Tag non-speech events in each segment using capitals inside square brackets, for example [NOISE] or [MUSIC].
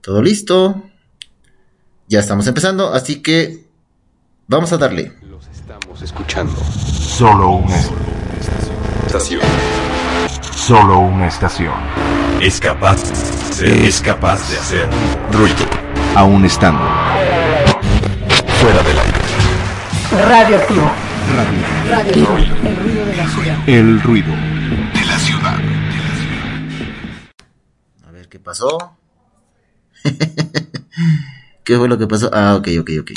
Todo listo. Ya estamos empezando, así que vamos a darle. Los estamos escuchando. Solo una Estación. Solo una estación. Es capaz, es capaz de hacer ruido. Aún estando Fuera del aire. Radioactivo. radio. El ruido de la ciudad. El ruido. De la ciudad. A ver qué pasó. [LAUGHS] ¿Qué fue lo que pasó? Ah, ok, ok, ok.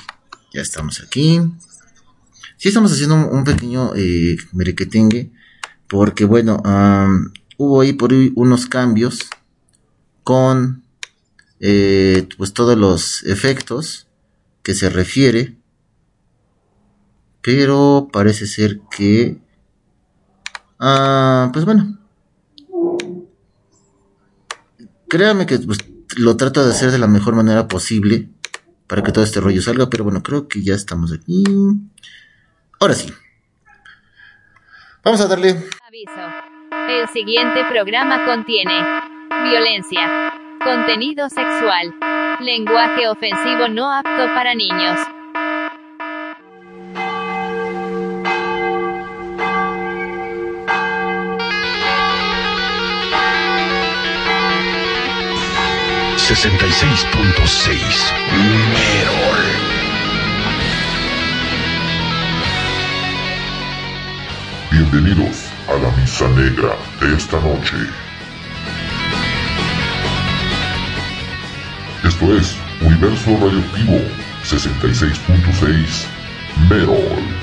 Ya estamos aquí. Sí, estamos haciendo un, pequeño eh, merequetengue. Porque, bueno, hubo ahí por ahí unos cambios con eh, pues todos los efectos que se refiere. Pero parece ser que... Ah, pues bueno, créanme que pues, lo trato de hacer de la mejor manera posible para que todo este rollo salga, pero bueno, creo que ya estamos aquí. Ahora sí. Vamos a darle. Aviso. El siguiente programa contiene violencia, contenido sexual, lenguaje ofensivo no apto para niños. Sesenta y seis punto seis. Merol. Bienvenidos a la misa negra de esta noche. Esto es Universo Radioactivo 66.6 Merol.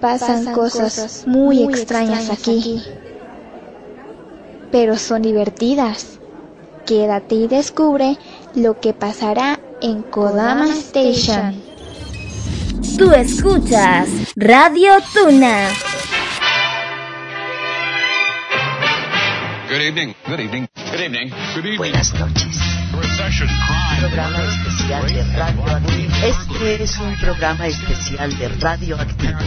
Pasan, cosas, muy, extrañas, aquí. Pero son divertidas. Quédate y descubre lo que pasará en Kodama Station. Tú escuchas Radio Tuna. Good evening. Good evening. Good evening. Good evening. Buenas noches. Programa especial de Radioactivo. Este es un programa especial de Radioactivo.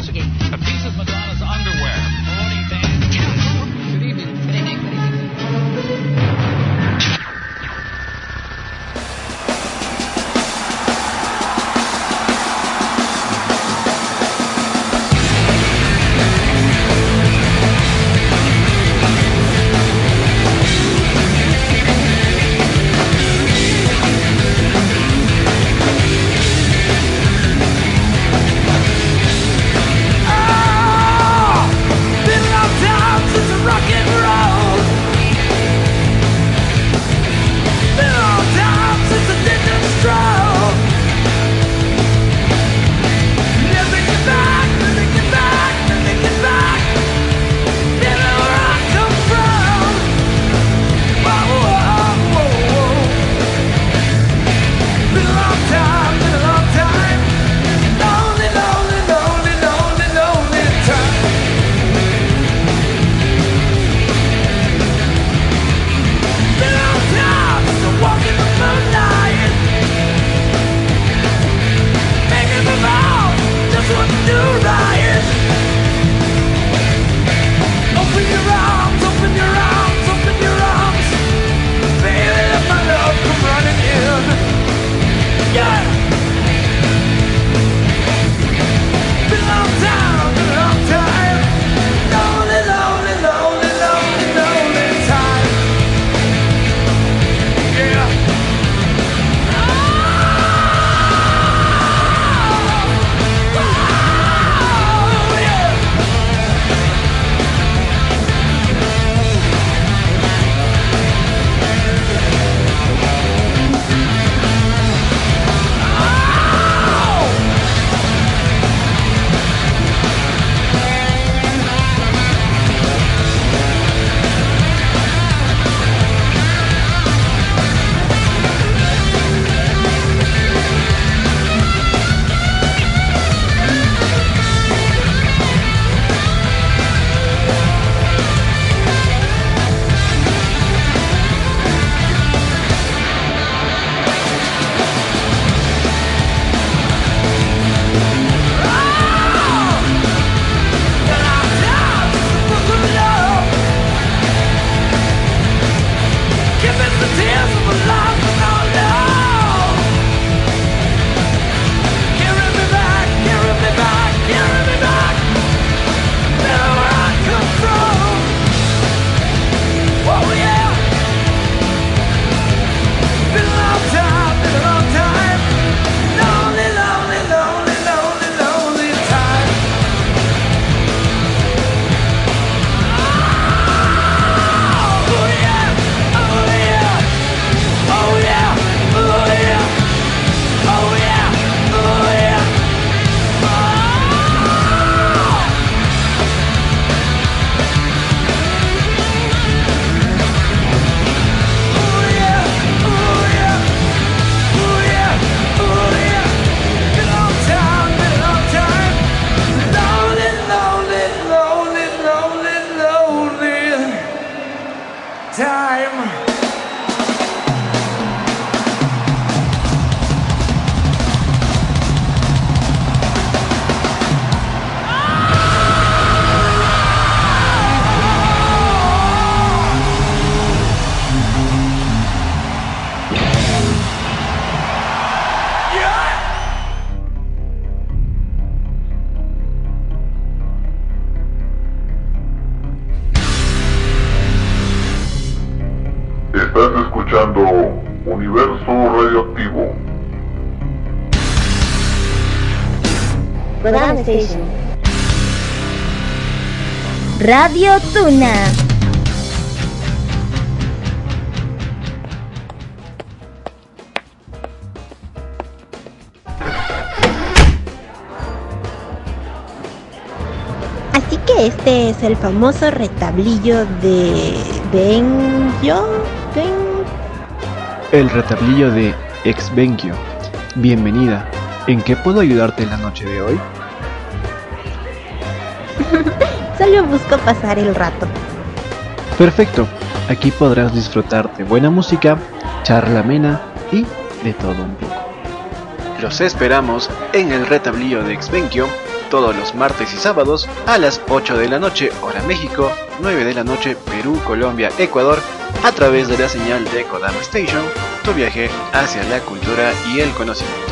Station. Radio Tuna. Así que este es el famoso retablillo de Benjo. Ben... El retablillo de Exvenkio. Bienvenida. ¿En qué puedo ayudarte en la noche de hoy? [LAUGHS] Solo busco pasar el rato. Perfecto. Aquí podrás disfrutar de buena música, charla amena y de todo un poco. Los esperamos en el retablillo de Exvenkio todos los martes y sábados a las 8 de la noche, hora México, 9 de la noche, Perú, Colombia, Ecuador, a través de la señal de Kodama Station, tu viaje hacia la cultura y el conocimiento.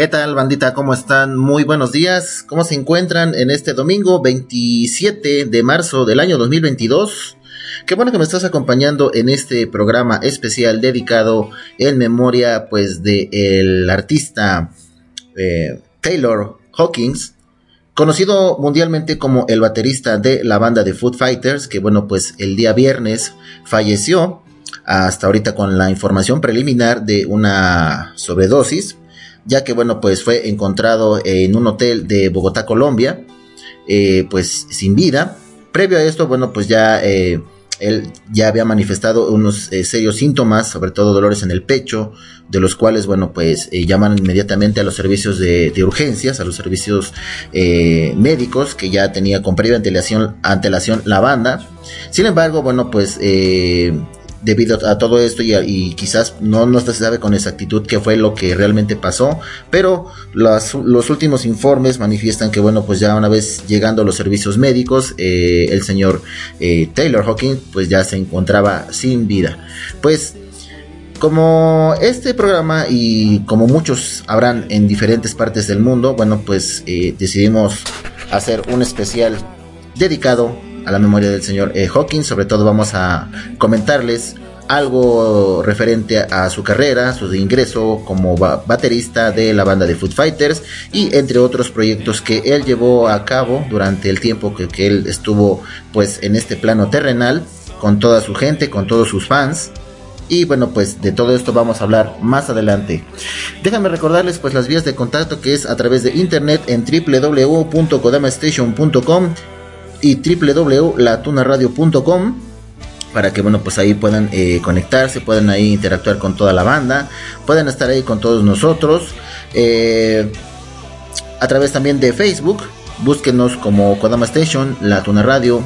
¿Qué tal, bandita? ¿Cómo están? Muy buenos días. ¿Cómo se encuentran en este domingo 27 de marzo del año 2022? Qué bueno que me estás acompañando en este programa especial dedicado en memoria, pues, de el artista eh, Taylor Hawkins, conocido mundialmente como el baterista de la banda de Food Fighters, que bueno, pues el día viernes falleció, hasta ahorita con la información preliminar de una sobredosis ya que bueno, pues fue encontrado en un hotel de Bogotá, Colombia, eh, pues sin vida. Previo a esto, bueno, pues ya eh, él ya había manifestado unos eh, serios síntomas, sobre todo dolores en el pecho, de los cuales, bueno, pues eh, llaman inmediatamente a los servicios de, de urgencias, a los servicios médicos que ya tenía con previa antelación, antelación la banda. Sin embargo, bueno, pues debido a todo esto y, quizás no, no se sabe con exactitud qué fue lo que realmente pasó, pero las, los últimos informes manifiestan que bueno, pues ya una vez llegando a los servicios médicos, eh, el señor eh, Taylor Hawking pues ya se encontraba sin vida. Pues como este programa y como muchos habrán en diferentes partes del mundo, bueno, pues eh, decidimos hacer un especial dedicado a la memoria del señor eh, Hawkins. Sobre todo vamos a comentarles algo referente a su carrera, su ingreso como ba baterista de la banda de Food Fighters y entre otros proyectos que él llevó a cabo durante el tiempo que, que él estuvo pues en este plano terrenal con toda su gente, con todos sus fans. Y bueno, pues de todo esto vamos a hablar más adelante. Déjame recordarles pues las vías de contacto que es a través de internet en www.kodamastation.com y www.latunaradio.com para que bueno pues ahí puedan eh, conectarse, puedan ahí interactuar con toda la banda, puedan estar ahí con todos nosotros. Eh, a través también de Facebook, búsquenos como Kodama Station, La Tuna Radio,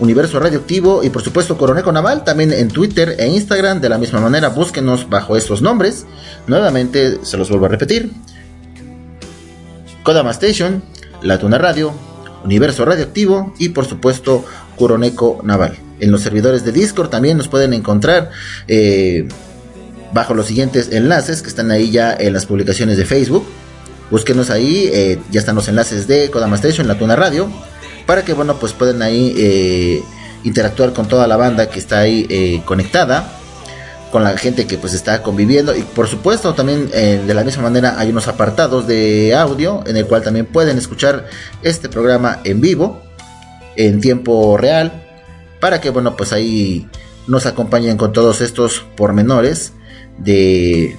Universo Radioactivo y por supuesto Coroneco Naval, también en Twitter e Instagram, de la misma manera búsquenos bajo estos nombres. Nuevamente se los vuelvo a repetir. Kodama Station, La Tuna Radio, Universo Radioactivo y por supuesto Coroneco Naval. En los servidores de Discord también nos pueden encontrar eh, bajo los siguientes enlaces que están ahí ya en las publicaciones de Facebook. Búsquenos ahí, eh, ya están los enlaces de Kodama Station, La Tuna Radio, para que bueno pues puedan ahí eh, interactuar con toda la banda que está ahí eh, conectada con la gente que pues está conviviendo y por supuesto también eh, de la misma manera hay unos apartados de audio en el cual también pueden escuchar este programa en vivo en tiempo real para que bueno pues ahí nos acompañen con todos estos pormenores de,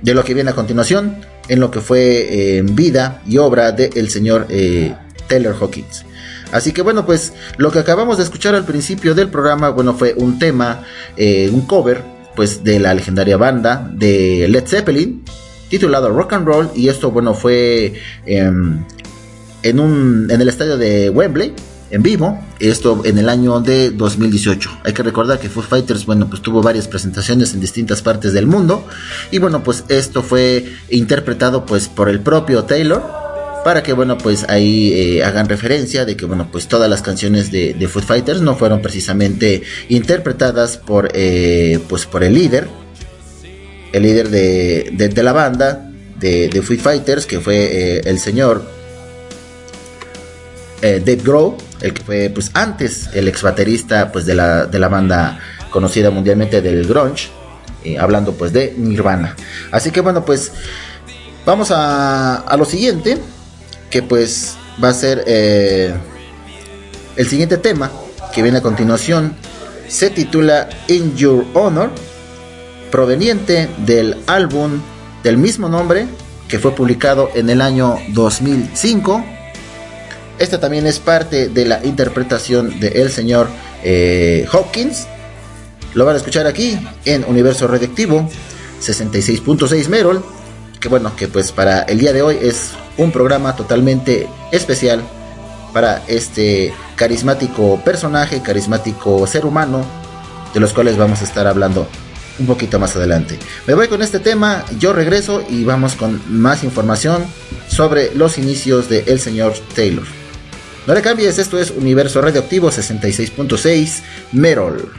de lo que viene a continuación en lo que fue eh, vida y obra del el señor eh, Taylor Hawkins. Así que bueno, pues lo que acabamos de escuchar al principio del programa, bueno, fue un tema, eh, un cover, pues de la legendaria banda de Led Zeppelin, titulado Rock and Roll, y esto, bueno, fue eh, en, un, en el estadio de Wembley, en vivo, esto en el año de 2018. Hay que recordar que Foo Fighters, bueno, pues tuvo varias presentaciones en distintas partes del mundo y bueno, pues esto fue interpretado pues por el propio Taylor para que bueno pues ahí eh, hagan referencia de que bueno pues todas las canciones de, de Foo Fighters no fueron precisamente interpretadas por eh, pues por el líder el líder de, de, la banda de, de Foo Fighters que fue eh, el señor Dave Grohl el que fue pues antes el ex baterista pues de la, de la banda conocida mundialmente del grunge hablando pues de Nirvana. Así que bueno pues vamos a, a lo siguiente que pues va a ser eh, el siguiente tema que viene a continuación se titula In Your Honor proveniente del álbum del mismo nombre que fue publicado en el año 2005 esta también es parte de la interpretación del el señor eh, Hopkins. Lo van a escuchar aquí en Universo Radioactivo 66.6 Merol que bueno que pues para el día de hoy es un programa totalmente especial para este carismático personaje, carismático ser humano, de los cuales vamos a estar hablando un poquito más adelante. Me voy con este tema, yo regreso y vamos con más información sobre los inicios de el señor Taylor. No le cambies, esto es Universo Radioactivo 66.6 Merol.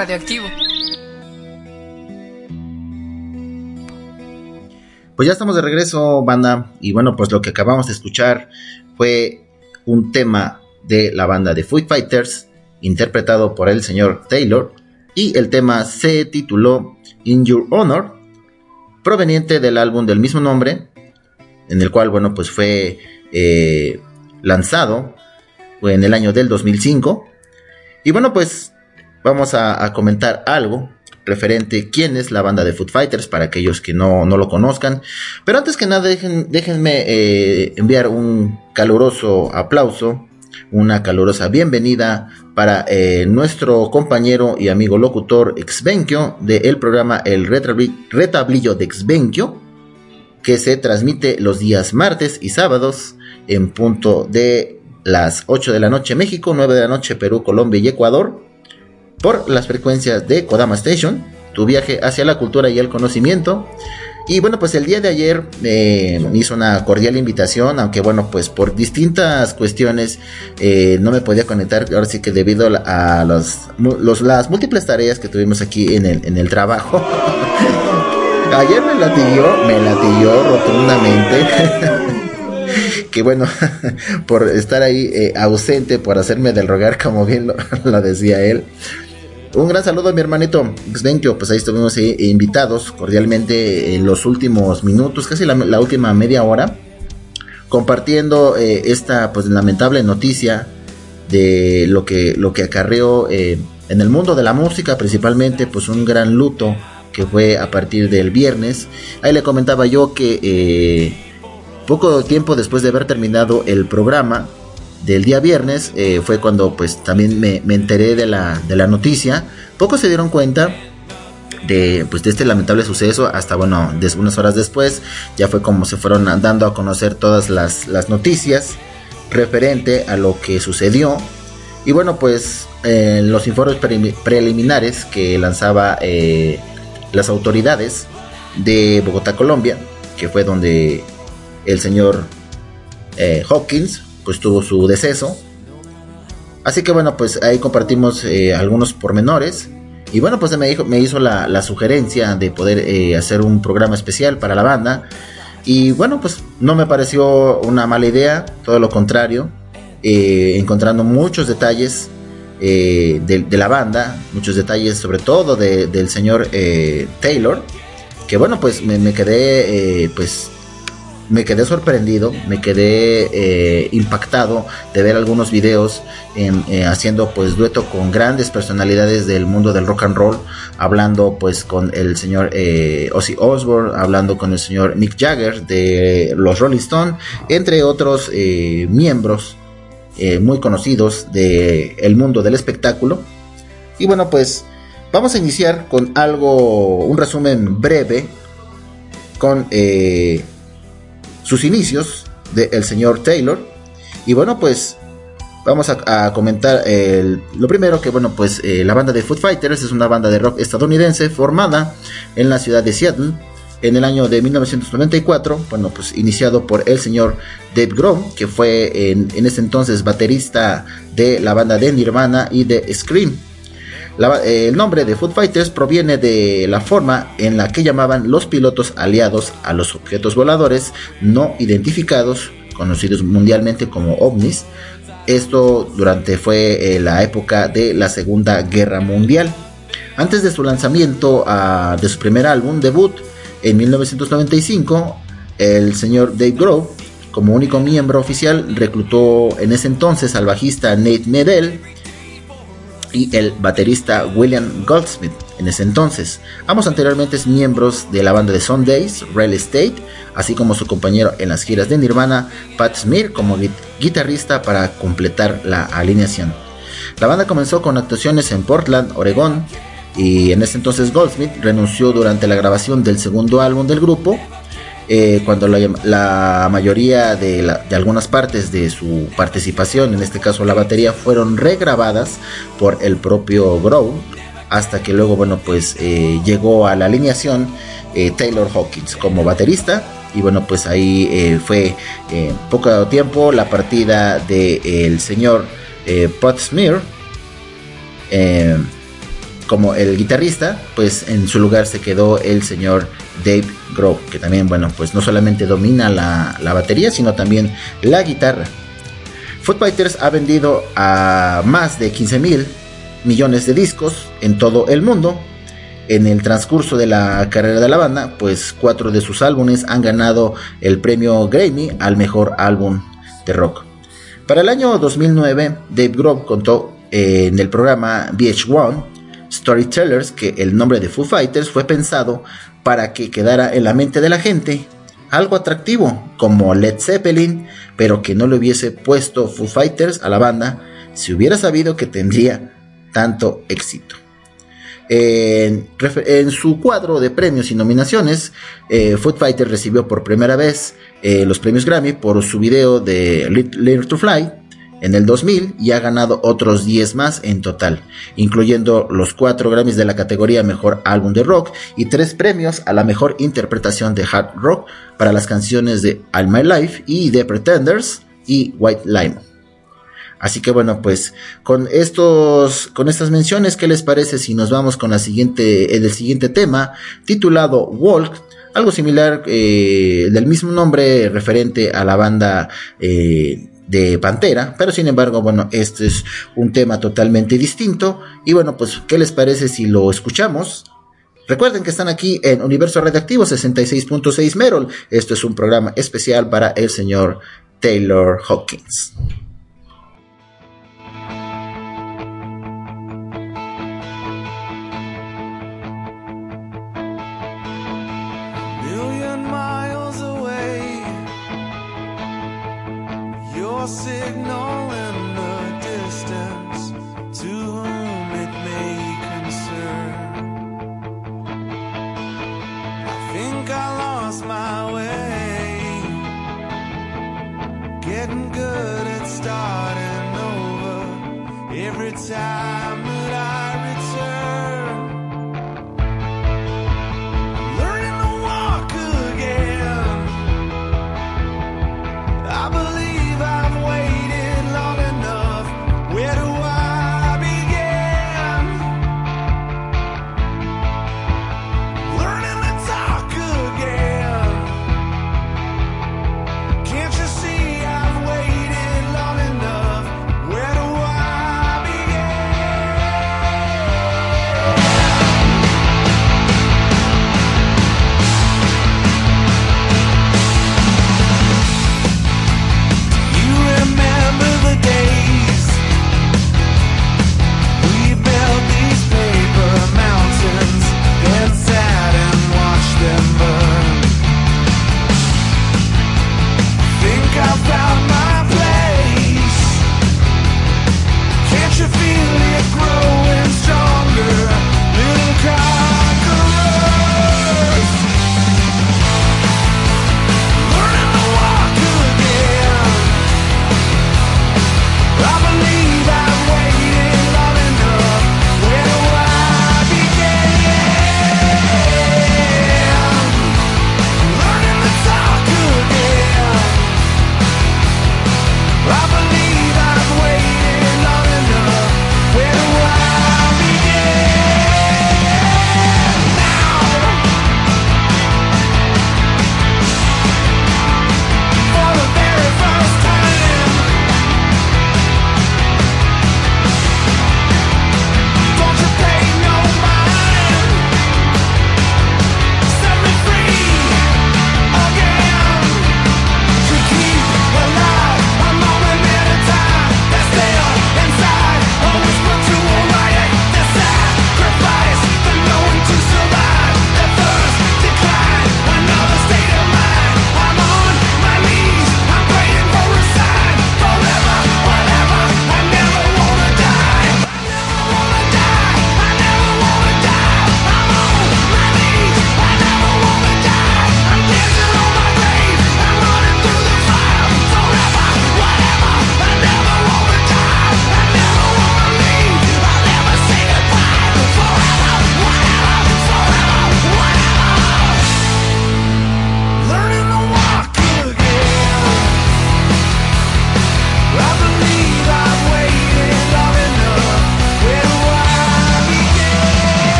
Radioactivo. Pues ya estamos de regreso, banda. Y bueno, pues lo que acabamos de escuchar fue un tema de la banda de Foo Fighters, interpretado por el señor Taylor. Y el tema se tituló In Your Honor, proveniente del álbum del mismo nombre, en el cual, bueno, pues fue eh, lanzado en el año del 2005. Y bueno, pues vamos a, a comentar algo referente quién es la banda de Foot Fighters para aquellos que no, no lo conozcan. Pero antes que nada, dejen, déjenme eh, enviar un caluroso aplauso, una calurosa bienvenida para eh, nuestro compañero y amigo locutor Exvenquio del programa El Retabli- Retablillo de Exvenquio, que se transmite los días martes y sábados en punto de las 8 de la noche México, 9 de la noche Perú, Colombia y Ecuador por las frecuencias de Kodama Station, tu viaje hacia la cultura y el conocimiento. Y bueno, pues el día de ayer eh, me hizo una cordial invitación, aunque bueno, pues por distintas cuestiones eh, no me podía conectar, ahora sí que debido a, los, las múltiples tareas que tuvimos aquí en el, en el trabajo. [LAUGHS] ayer me latilló, me latilló rotundamente. [LAUGHS] que bueno, [LAUGHS] por estar ahí eh, ausente, por hacerme del rogar, como bien lo decía él. Un gran saludo a mi hermanito Xvenkio, pues ahí estuvimos eh, invitados cordialmente en los últimos minutos, casi la, última media hora, compartiendo eh, esta pues lamentable noticia de lo que, lo que acarreó eh, en el mundo de la música, principalmente pues un gran luto que fue a partir del viernes. Ahí le comentaba yo que poco tiempo después de haber terminado el programa del día viernes eh, fue cuando pues también me, me enteré de la, de la noticia. Pocos se dieron cuenta de, pues, de este lamentable suceso hasta bueno, unas horas después ya fue como se fueron dando a conocer todas las, las noticias referente a lo que sucedió. Y bueno, pues los informes pre- preliminares que lanzaba eh, las autoridades de Bogotá, Colombia, que fue donde el señor eh, Hopkins pues tuvo su deceso. Así que bueno, pues ahí compartimos eh, algunos pormenores. Y bueno, pues me, dijo, me hizo la, la sugerencia de poder eh, hacer un programa especial para la banda. Y bueno, pues no me pareció una mala idea, todo lo contrario, eh, encontrando muchos detalles de, la banda, muchos detalles sobre todo de- del señor eh, Taylor, que bueno, pues me, me quedé, pues me quedé sorprendido, me quedé eh, impactado de ver algunos videos eh, haciendo pues dueto con grandes personalidades del mundo del rock and roll, hablando pues con el señor eh, Ozzy Osbourne, hablando con el señor Mick Jagger de los Rolling Stone, entre otros miembros muy conocidos del mundo del espectáculo. Y bueno pues vamos a iniciar con algo, un resumen breve con... sus inicios del señor Taylor. Y bueno, pues vamos a, comentar lo primero que, bueno, pues eh, la banda de Foot Fighters es una banda de rock estadounidense formada en la ciudad de Seattle en el año de 1994, bueno, pues iniciado por el señor Dave Grohl, que fue en, en ese entonces baterista de la banda de Nirvana y de Scream. Eh, el nombre de Foot Fighters proviene de la forma en la que llamaban los pilotos aliados a los objetos voladores no identificados, conocidos mundialmente como ovnis. Esto durante fue eh, la época de la Segunda Guerra Mundial. Antes de su lanzamiento ah, de su primer álbum debut en 1995, el señor Dave Grohl, como único miembro oficial, reclutó en ese entonces al bajista Nate Medell y el baterista William Goldsmith en ese entonces. Ambos anteriormente miembros de la banda de Sundays, Real Estate, así como su compañero en las giras de Nirvana, Pat Smear, como gui- guitarrista para completar la alineación. La banda comenzó con actuaciones en Portland, Oregón, y en ese entonces Goldsmith renunció durante la grabación del segundo álbum del grupo, eh, cuando la, mayoría de, de algunas partes de su participación, en este caso la batería, fueron regrabadas por el propio Grohl, hasta que luego, bueno, pues eh, llegó a la alineación eh, Taylor Hawkins como baterista. Y bueno, pues ahí fue poco tiempo la partida del señor eh, Pat Smear, como el guitarrista, pues en su lugar se quedó el señor Dave Grohl, que también, bueno, pues no solamente domina la, la batería, sino también la guitarra. Foo Fighters ha vendido a más de 15 mil millones de discos en todo el mundo. En el transcurso de la carrera de la banda, pues cuatro de sus álbumes han ganado el premio Grammy al mejor álbum de rock. Para el año 2009, Dave Grohl contó eh, en el programa VH1 Storytellers que el nombre de Foo Fighters fue pensado para que quedara en la mente de la gente algo atractivo como Led Zeppelin, pero que no le hubiese puesto Foo Fighters a la banda si hubiera sabido que tendría tanto éxito. En, su cuadro de premios y nominaciones, eh, Foo Fighters recibió por primera vez eh, los premios Grammy por su video de Learn to Fly en el 2000 y ha ganado otros 10 más en total, incluyendo los 4 Grammys de la categoría Mejor Álbum de Rock y 3 premios a la mejor interpretación de hard rock para las canciones de All My Life y The Pretenders y White Lime. Así que bueno, pues con estos, con estas menciones, ¿qué les parece si nos vamos con la siguiente, el siguiente tema titulado Walk? Algo similar eh, del mismo nombre referente a la banda eh, de Pantera, pero sin embargo, bueno, este es un tema totalmente distinto. Y bueno, pues, ¿qué les parece si lo escuchamos? Recuerden que están aquí en Universo Redactivo 66.6 Merol. Esto es un programa especial para el señor Taylor Hawkins.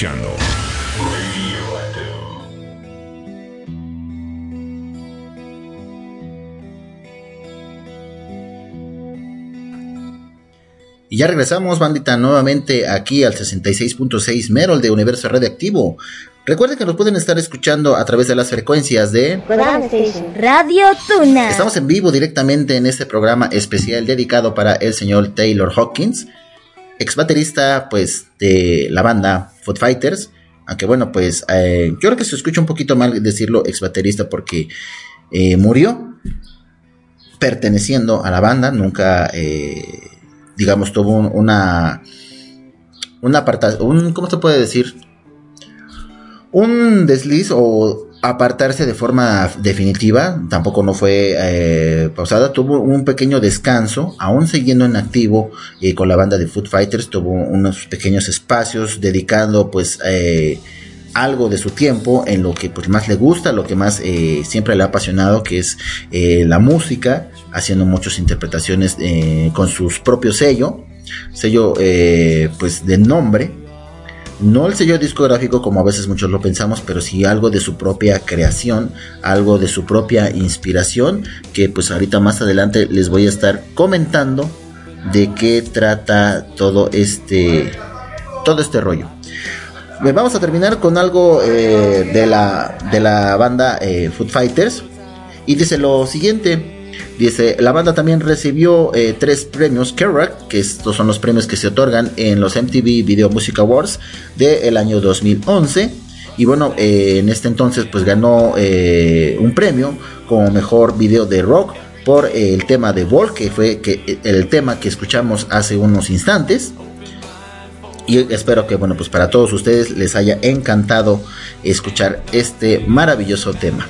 Escuchando. Y ya regresamos, bandita, nuevamente aquí al 66.6 Merol de Universo Radioactivo. Recuerden que nos pueden estar escuchando a través de las frecuencias de. Radio Tuna. Estamos en vivo directamente en este programa especial dedicado para el señor Taylor Hawkins, ex baterista pues de la banda Foot Fighters. Aunque bueno, pues eh, yo creo que se escucha un poquito mal decirlo ex baterista porque eh, murió perteneciendo a la banda, nunca eh, digamos tuvo un- una un un ¿cómo se puede decir? un desliz o apartarse de forma definitiva, tampoco no fue eh, pausada, tuvo un pequeño descanso, aún siguiendo en activo eh, con la banda de Foot Fighters, tuvo unos pequeños espacios dedicando pues eh, algo de su tiempo en lo que pues más le gusta, lo que más eh, siempre le ha apasionado, que es eh, la música, haciendo muchas interpretaciones con sus propios sello, sello pues de nombre, no el sello discográfico como a veces muchos lo pensamos, pero sí algo de su propia creación, algo de su propia inspiración, que pues ahorita más adelante les voy a estar comentando de qué trata todo este todo este rollo. Vamos a terminar con algo eh, de, la, de la banda eh, Food Fighters. Y dice lo siguiente. Dice, la banda también recibió eh, tres premios Kerouac, que estos son los premios que se otorgan en los MTV Video Music Awards del año 2011. Y bueno, eh, en este entonces pues ganó eh, un premio como mejor video de rock por el tema de Volk, que fue que, el tema que escuchamos hace unos instantes. Y espero que, bueno, pues para todos ustedes les haya encantado escuchar este maravilloso tema.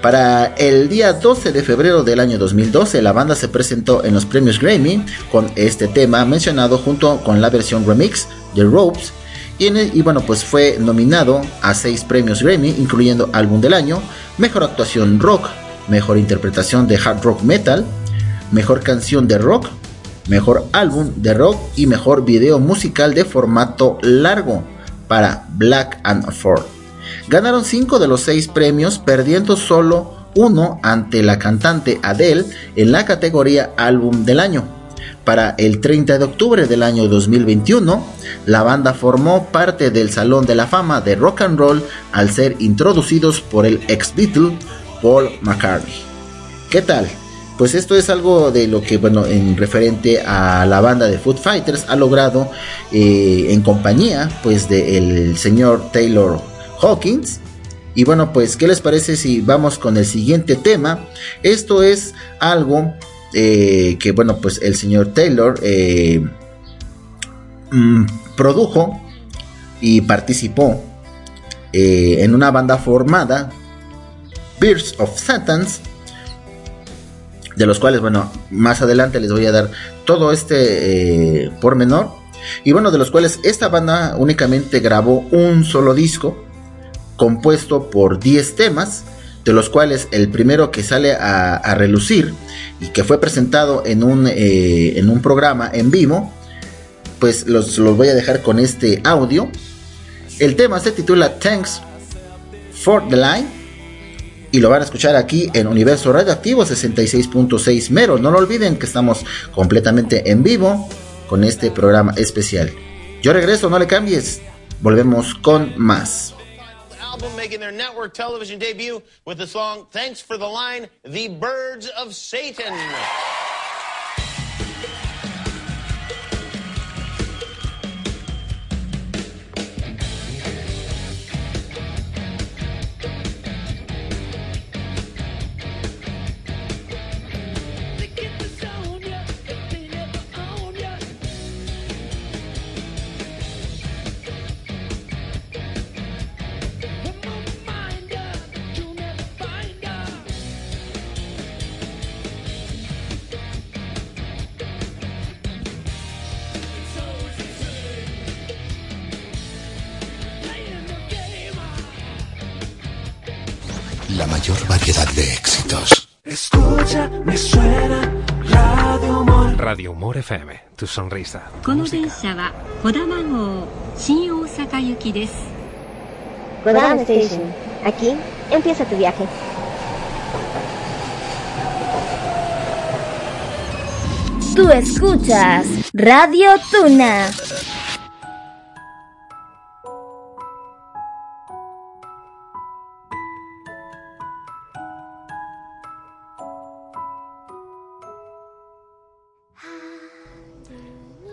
Para el día 12 de febrero del año 2012, la banda se presentó en los premios Grammy con este tema mencionado junto con la versión remix de Ropes. Y, bueno, pues fue nominado a seis premios Grammy, incluyendo Álbum del Año, Mejor Actuación Rock, Mejor Interpretación de Hard Rock Metal, Mejor Canción de Rock, Mejor Álbum de Rock y Mejor Video Musical de formato largo para Black and Ford. Ganaron 5 de los 6 premios, perdiendo solo uno ante la cantante Adele en la categoría Álbum del Año. Para el 30 de octubre del año 2021, la banda formó parte del Salón de la Fama de Rock and Roll al ser introducidos por el ex Beatle Paul McCartney. ¿Qué tal? Pues esto es algo de lo que, bueno, en referente a la banda de Foot Fighters ha logrado eh, en compañía, pues, del señor Taylor Hawkins. Y bueno, pues, ¿qué les parece si vamos con el siguiente tema? Esto es algo eh, que, bueno, pues el señor Taylor eh, mm, produjo y participó eh, en una banda formada, Birds of Satans, de los cuales, bueno, más adelante les voy a dar todo este pormenor. Y bueno, de los cuales esta banda únicamente grabó un solo disco, compuesto por 10 temas, de los cuales el primero que sale a, relucir y que fue presentado en un, eh, en un programa en vivo, pues los, los voy a dejar con este audio. El tema se titula Thanks for the Line y lo van a escuchar aquí en Universo Radioactivo 66.6 Mero. No lo olviden que estamos completamente en vivo con este programa especial. Yo regreso, no le cambies. Volvemos con más. Album making their network television debut with the song Thanks for the Line, The Birds of Satan. Radio Humor. Radio Humor FM, tu sonrisa. この電車は小玉号 新大阪行きです Kodama Station. Aquí empieza tu viaje. Tú escuchas Radio Tuna.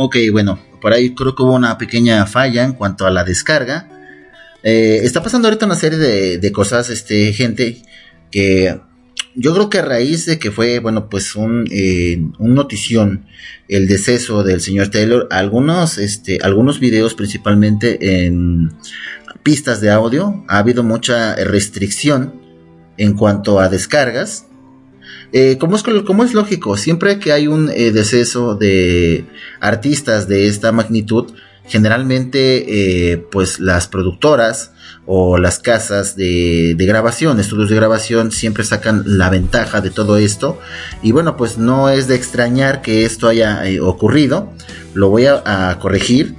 Ok, bueno, por ahí creo que hubo una pequeña falla en cuanto a la descarga. Eh, está pasando ahorita una serie de, cosas, este, gente, que yo creo que a raíz de que fue, bueno, pues un, eh, un notición el deceso del señor Taylor, algunos, este, algunos videos principalmente en pistas de audio, ha habido mucha restricción en cuanto a descargas. Eh, como, es, lógico, siempre que hay un eh, deceso de artistas de esta magnitud, generalmente eh, pues las productoras o las casas de, grabación, estudios de grabación, siempre sacan la ventaja de todo esto. Y bueno, pues no es de extrañar que esto haya eh, ocurrido. Lo voy a, corregir.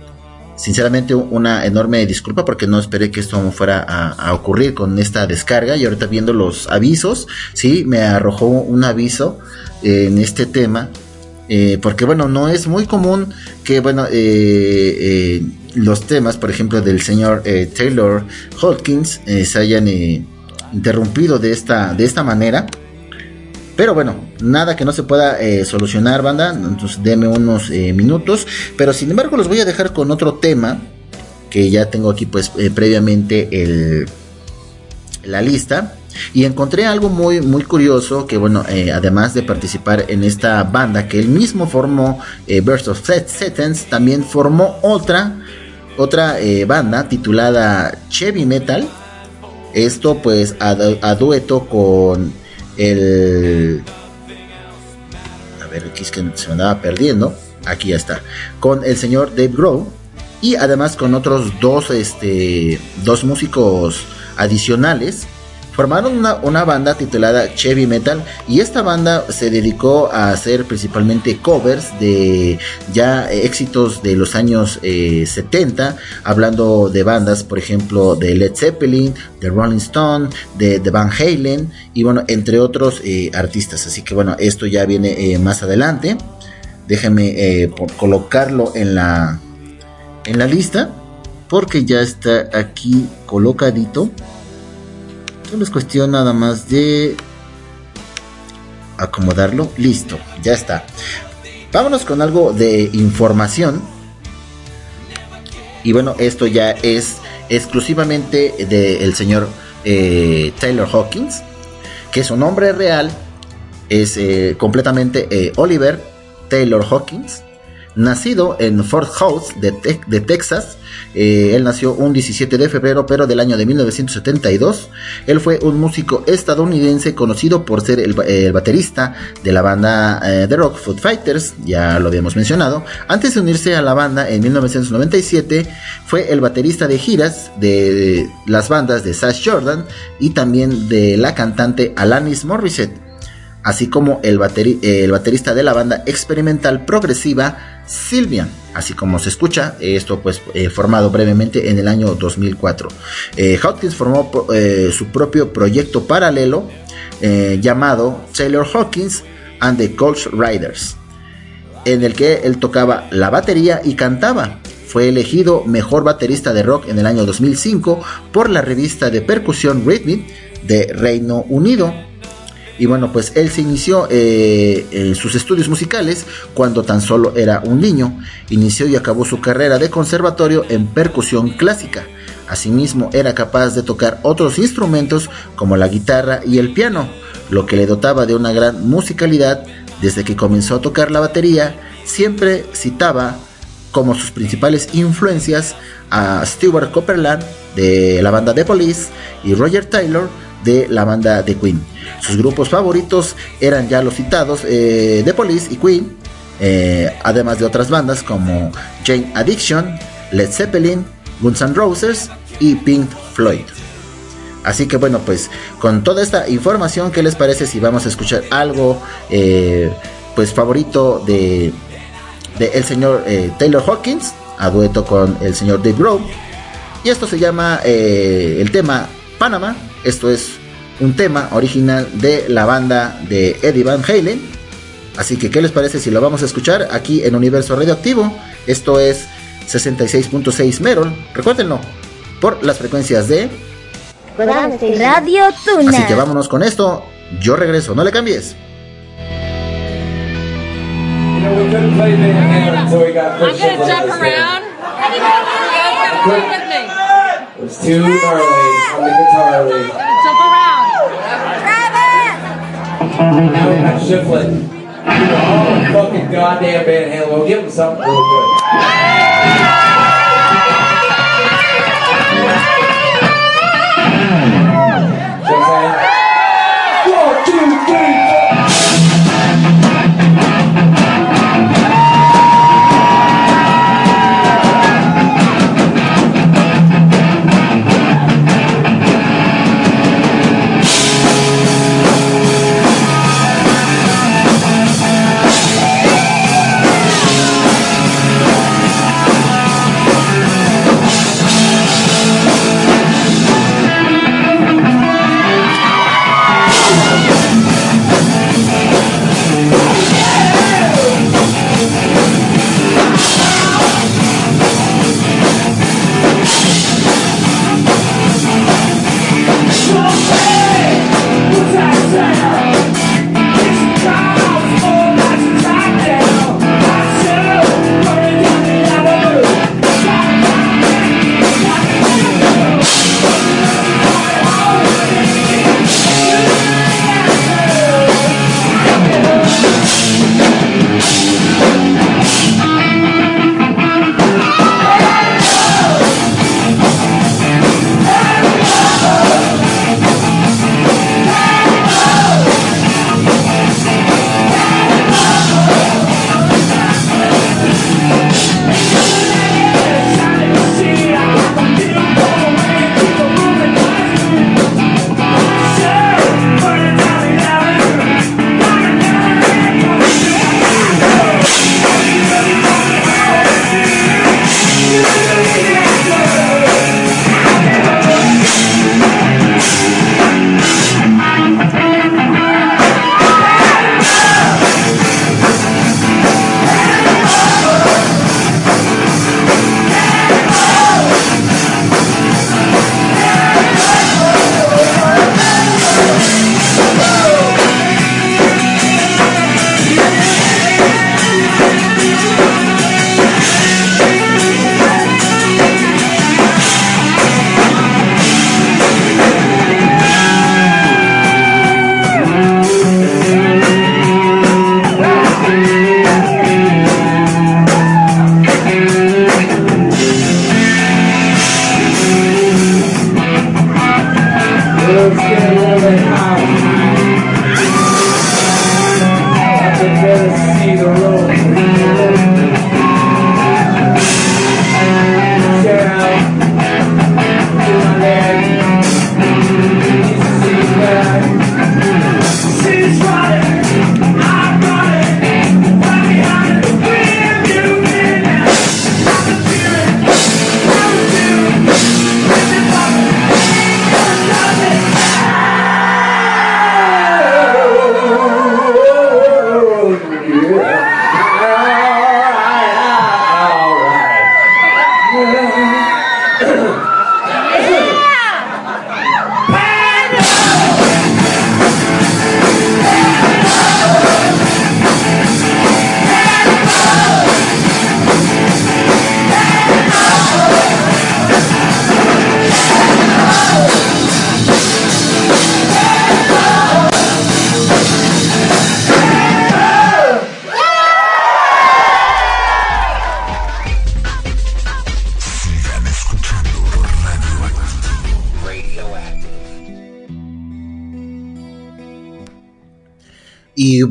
Sinceramente una enorme disculpa porque no esperé que esto fuera a, ocurrir con esta descarga. Y ahorita viendo los avisos, sí, me arrojó un aviso eh, en este tema. Eh, porque bueno, no es muy común que bueno, eh, los temas, por ejemplo, del señor Taylor Hawkins se hayan interrumpido de esta, de esta manera. Pero bueno, nada que no se pueda eh, solucionar, banda. Entonces denme unos eh, minutos. Pero sin embargo, los voy a dejar con otro tema. Que ya tengo aquí, pues, eh, previamente el, la lista. Y encontré algo muy, muy curioso. Que bueno, además de participar en esta banda que él mismo formó, Burst of Sentence, también formó otra, otra banda titulada Chevy Metal. Esto, pues, a dueto con el a ver es que se me andaba perdiendo. Aquí ya está. Con el señor Dave Grohl y además con otros dos este dos músicos adicionales formaron una, banda titulada Chevy Metal y esta banda se dedicó a hacer principalmente covers de ya éxitos de los años eh, 70, hablando de bandas, por ejemplo, de Led Zeppelin, de Rolling Stone, de, Van Halen y bueno, entre otros eh, artistas. Así que bueno, esto ya viene eh, más adelante. Déjenme eh, colocarlo en la, en la lista porque ya está aquí colocadito. Solo es cuestión nada más de acomodarlo. Listo, ya está. Vámonos con algo de información. Y bueno, esto ya es exclusivamente del señor eh, Taylor Hawkins. Que su nombre real es eh, completamente eh, Oliver Taylor Hawkins. Nacido en Fort House de, te de Texas, eh, él nació un 17 de febrero, pero del año de 1972. Él fue un músico estadounidense conocido por ser el, baterista de la banda eh, de rock Food Fighters, ya lo habíamos mencionado. Antes de unirse a la banda en 1997, fue el baterista de giras de las bandas de Sash Jordan y también de la cantante Alanis Morissette así como el, bateri el, baterista de la banda experimental progresiva Silvia, así como se escucha, esto pues eh, formado brevemente en el año 2004. Eh, Hawkins formó eh, su propio proyecto paralelo eh, llamado Taylor Hawkins and the Colts Riders, en el que él tocaba la batería y cantaba. Fue elegido mejor baterista de rock en el año 2005 por la revista de percusión Rhythmic de Reino Unido Y bueno, pues él se inició eh, en sus estudios musicales cuando tan solo era un niño. Inició y acabó su carrera de conservatorio en percusión clásica. Asimismo, era capaz de tocar otros instrumentos como la guitarra y el piano, lo que le dotaba de una gran musicalidad. Desde que comenzó a tocar la batería, siempre citaba como sus principales influencias a Stewart Copeland de la banda The Police y Roger Taylor de la banda The Queen. Sus grupos favoritos eran ya los citados eh, The Police y Queen, eh, además de otras bandas como Jane Addiction, Led Zeppelin, Guns N' Roses y Pink Floyd. Así que bueno, pues con toda esta información, ¿qué les parece si vamos a escuchar algo eh, pues favorito de, de el señor eh, Taylor Hawkins a dueto con el señor Dave Grohl? Y esto se llama el tema Panama. Esto es un tema original de la banda de Eddie Van Halen. Así que, ¿qué les parece si lo vamos a escuchar aquí en Universo Radioactivo? Esto es 66.6 Merol. Recuérdenlo, por las frecuencias de Radio Tuna. Así que vámonos con esto. Yo regreso, no le cambies. You know, we couldn't play Van Halen until we got Chris I'm gonna Shiflett jump on the around. Was too gnarly on the guitar lead. Jump around. Now we got Shiflett. You know, oh, fucking goddamn Van Halen. We'll give him something real good. See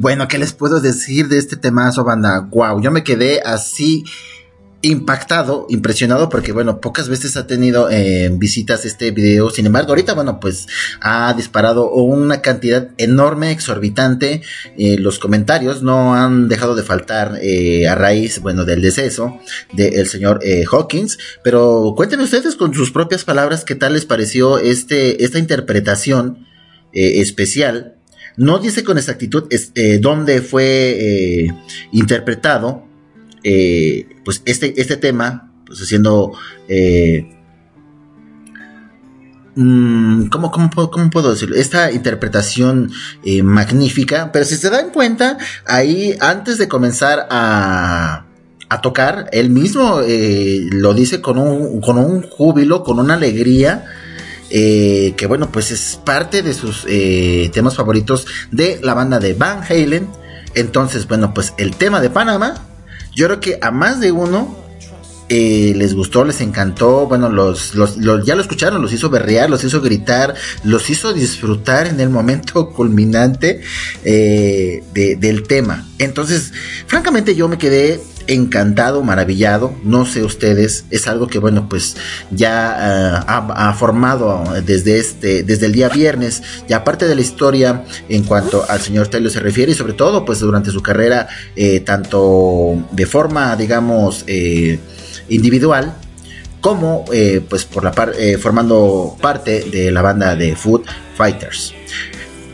bueno, ¿qué les puedo decir de este temazo, banda? Wow, yo me quedé así impactado, impresionado, porque bueno, pocas veces ha tenido eh, visitas este video. Sin embargo, ahorita, bueno, pues ha disparado una cantidad enorme, exorbitante. Eh, los comentarios no han dejado de faltar eh, a raíz, bueno, del deceso del señor Hawkins. Pero cuéntenme ustedes con sus propias palabras qué tal les pareció este, esta interpretación especial. No dice con exactitud eh, dónde fue eh, interpretado eh, pues este, este tema, pues haciendo... Mm, ¿cómo, cómo, puedo- cómo puedo decirlo? Esta interpretación magnífica, pero si se dan cuenta, ahí antes de comenzar a, a tocar, él mismo lo dice con un, con un júbilo, con una alegría, eh, que bueno, pues es parte de sus eh, temas favoritos de la banda de Van Halen. Entonces, bueno, pues el tema de Panamá, yo creo que a más de uno eh, les gustó, les encantó. Bueno, los, los, ya lo escucharon, los hizo berrear, los hizo gritar, los hizo disfrutar en el momento [LAUGHS] culminante eh, de- del tema. Entonces, francamente, yo me quedé encantado, maravillado. No sé ustedes, es algo que, bueno, pues ya ha, ha formado desde este, desde el día viernes. Y aparte de la historia en cuanto al señor Taylor se refiere, y sobre todo, pues durante su carrera, eh, tanto de forma, digamos, eh, individual, como eh, pues por la par- eh, formando parte de la banda de Food Fighters.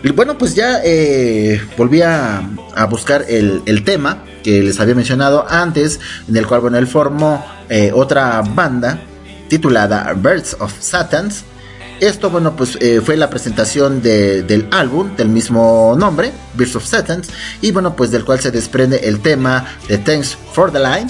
Y bueno, pues ya eh, volví a, buscar el, tema que les había mencionado antes, en el cual bueno, él formó eh, otra banda titulada Birds of Satans. Esto, bueno, pues fue la presentación de- del álbum del mismo nombre, Birds of Satans, y bueno, pues del cual se desprende el tema de Thanks for the Line.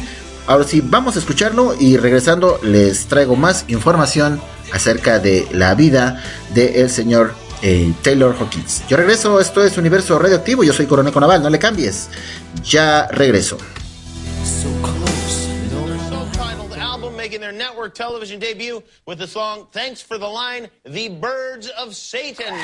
Ahora sí, vamos a escucharlo y regresando les traigo más información acerca de la vida del señor eh, Taylor Hawkins. Yo regreso, esto es Universo Radioactivo, yo soy Coronel Conaval, no le cambies. Ya regreso. Album making their network television debut with the song Thanks for the Line, The Birds of Satan.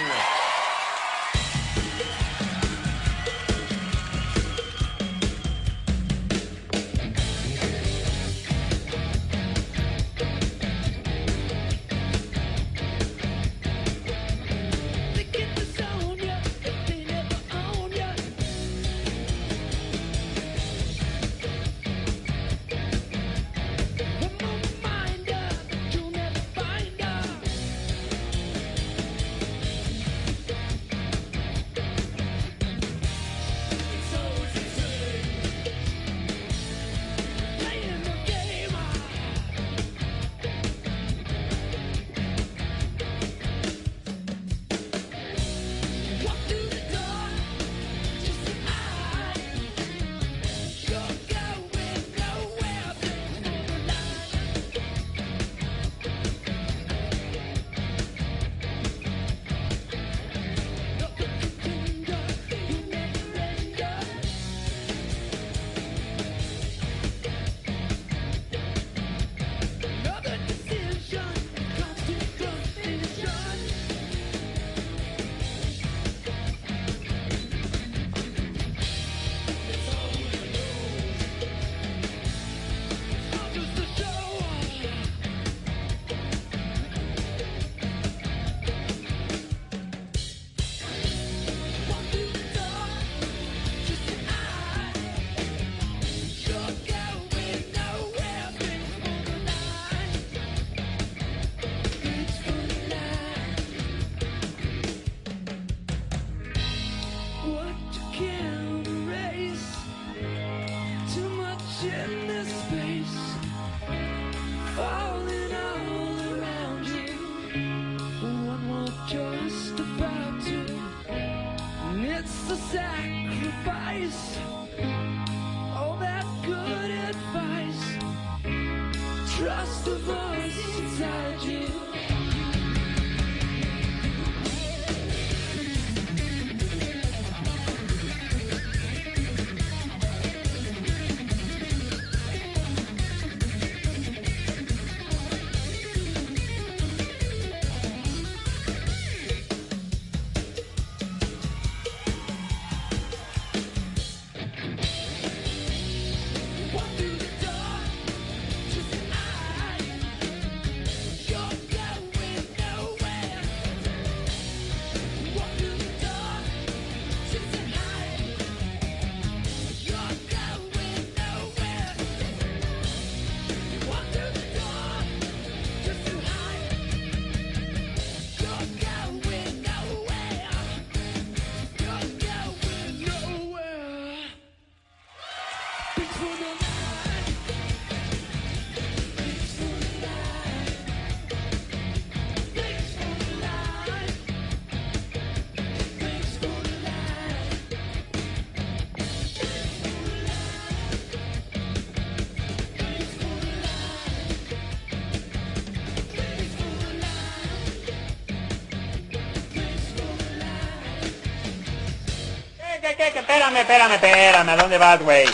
Espérame, espérame, espérame. ¿A dónde vas, güey?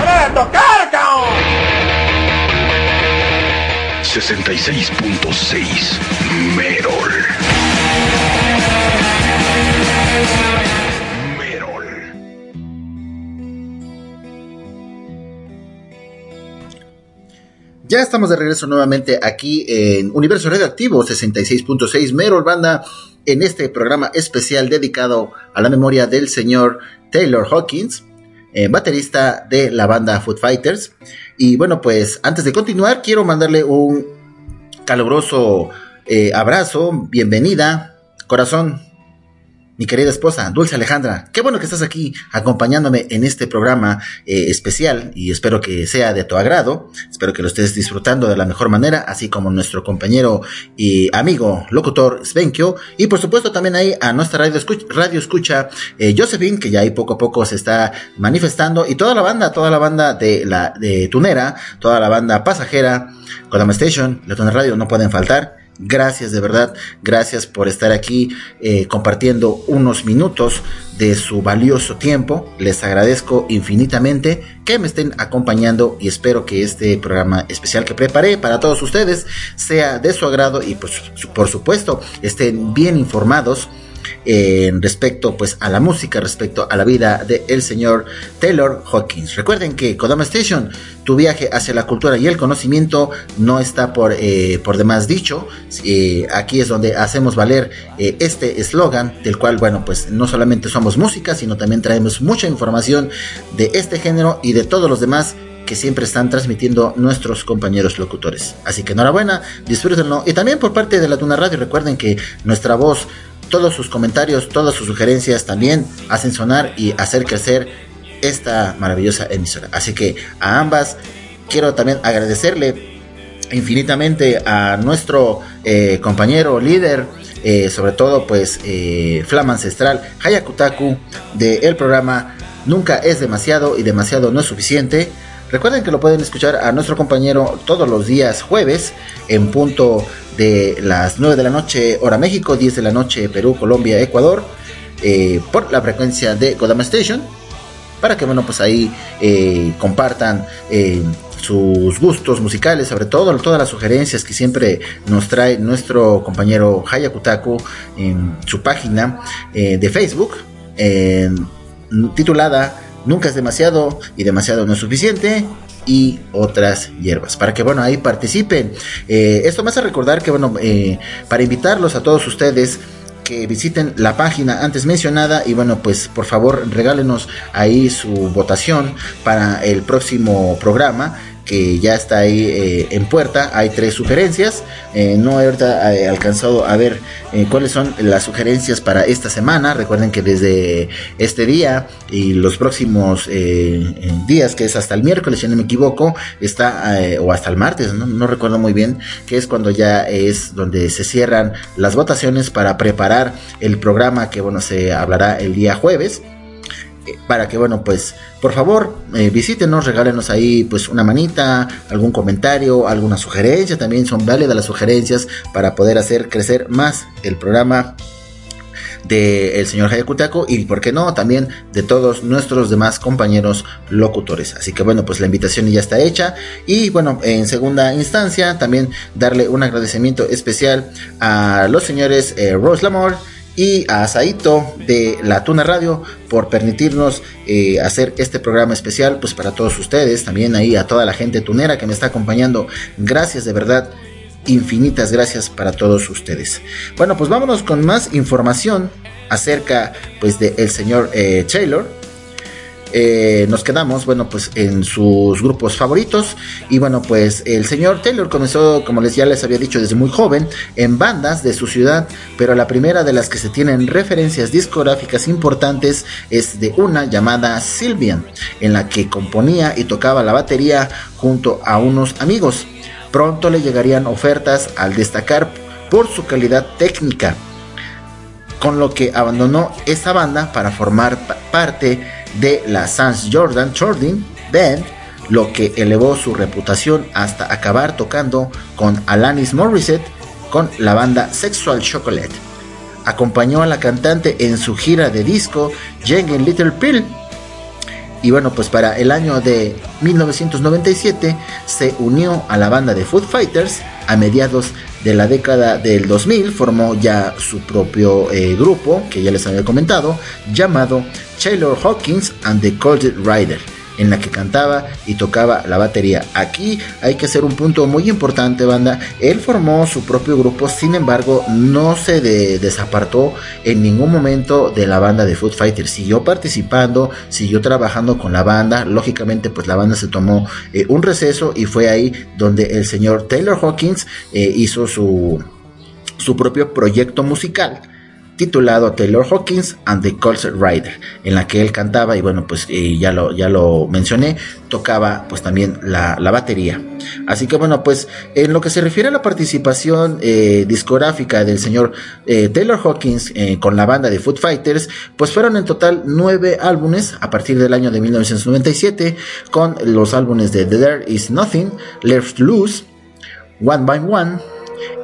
¡Hora de tocar, cabrón! 66.6 Merol. Ya estamos de regreso nuevamente aquí en Universo Radioactivo 66.6 Merol Banda en este programa especial dedicado a la memoria del señor Taylor Hawkins, eh, baterista de la banda Foot Fighters. Y bueno, pues antes de continuar quiero mandarle un caluroso eh, abrazo, bienvenida, corazón, mi querida esposa, Dulce Alejandra. Qué bueno que estás aquí acompañándome en este programa eh, especial y espero que sea de tu agrado. Espero que lo estés disfrutando de la mejor manera, así como nuestro compañero y amigo locutor Svenkio. Y por supuesto también ahí a nuestra radio escucha, radio escucha eh, Josephine, que ya ahí poco a poco se está manifestando. Y toda la banda, toda la banda de la de Tunera, toda la banda pasajera, Kodama Station, la Tunera Radio no pueden faltar. Gracias de verdad, gracias por estar aquí eh, compartiendo unos minutos de su valioso tiempo. Les agradezco infinitamente que me estén acompañando y espero que este programa especial que preparé para todos ustedes sea de su agrado y pues, por supuesto estén bien informados en respecto pues a la música, respecto a la vida del señor Taylor Hawkins. Recuerden que Kodama Station, tu viaje hacia la cultura y el conocimiento no está por, eh, por demás dicho. Eh, aquí es donde hacemos valer eh, este eslogan, del cual, bueno, pues no solamente somos música, sino también traemos mucha información de este género y de todos los demás que siempre están transmitiendo nuestros compañeros locutores. Así que enhorabuena, disfrútenlo. Y también por parte de la Tuna Radio, recuerden que nuestra voz, todos sus comentarios, todas sus sugerencias también hacen sonar y hacer crecer esta maravillosa emisora. Así que a ambas quiero también agradecerle infinitamente a nuestro eh, compañero líder, eh, sobre todo pues eh, Flama Ancestral, Hayakutaku, del programa Nunca es demasiado y demasiado no es suficiente. Recuerden que lo pueden escuchar a nuestro compañero todos los días jueves en punto de las 9 de la noche hora México, 10 de la noche Perú, Colombia, Ecuador, eh, por la frecuencia de Kodama Station para que bueno pues ahí eh, compartan eh, sus gustos musicales, sobre todo todas las sugerencias que siempre nos trae nuestro compañero Hayakutaku en su página de Facebook, titulada Nunca es demasiado y demasiado no es suficiente y otras hierbas. Para que bueno ahí participen. Eh, esto me hace recordar que bueno eh, para invitarlos a todos ustedes que visiten la página antes mencionada y bueno pues por favor regálenos ahí su votación para el próximo programa que ya está ahí eh, en puerta. Hay tres sugerencias. Eh, no he ahorita eh, alcanzado a ver eh, cuáles son las sugerencias para esta semana. Recuerden que desde este día y los próximos eh, eh, días que es hasta el miércoles si no me equivoco está eh, o hasta el martes no, no recuerdo muy bien que es cuando ya es donde se cierran las votaciones para preparar el programa que bueno se hablará el día jueves. eh, para que bueno pues por favor eh, visítenos regálenos ahí pues una manita algún comentario alguna sugerencia también son válidas las sugerencias para poder hacer crecer más el programa del señor Hayakutako y por qué no también de todos nuestros demás compañeros locutores. Así que bueno pues la invitación ya está hecha y bueno en segunda instancia también darle un agradecimiento especial a los señores eh, Rose Lamore y a Saito de la Tuna Radio por permitirnos eh, hacer este programa especial pues para todos ustedes también ahí a toda la gente tunera que me está acompañando. Gracias de verdad infinitas gracias para todos ustedes. Bueno pues vámonos con más información acerca pues de el señor eh, Taylor eh, nos quedamos, bueno, pues en sus grupos favoritos. Y bueno, pues el señor Taylor comenzó, como les ya les había dicho, desde muy joven, en bandas de su ciudad, pero la primera de las que se tienen referencias discográficas importantes es de una llamada Sylvian, en la que componía y tocaba la batería junto a unos amigos. Pronto le llegarían ofertas al destacar por su calidad técnica, con lo que abandonó esa banda para formar pa- parte de la Sans Jordan Jordan Band, lo que elevó su reputación hasta acabar tocando con Alanis Morissette con la banda Sexual Chocolate. acompañó a la cantante en su gira de disco Jengen Little Pill. Y bueno, pues para el año de 1997 se unió a la banda de Food Fighters. A mediados de la década del 2000 formó ya su propio eh, grupo, que ya les había comentado, llamado Taylor Hawkins and the Cold Rider en la que cantaba y tocaba la batería. Aquí hay que hacer un punto muy importante, banda. Él formó su propio grupo, sin embargo, no se de- desapartó en ningún momento de la banda de Food Fighters. Siguió participando, siguió trabajando con la banda. Lógicamente, pues la banda se tomó eh, un receso y fue ahí donde el señor Taylor Hawkins eh, hizo su, su propio proyecto musical titulado Taylor Hawkins and the Colt Rider, en la que él cantaba y bueno, pues eh, ya, lo, ya lo mencioné, tocaba pues también la, la batería. Así que bueno, pues en lo que se refiere a la participación eh, discográfica del señor eh, Taylor Hawkins con la banda de Food Fighters, pues fueron en total nueve álbumes a partir del año de 1997, con los álbumes de There Is Nothing, Left Loose, One by One,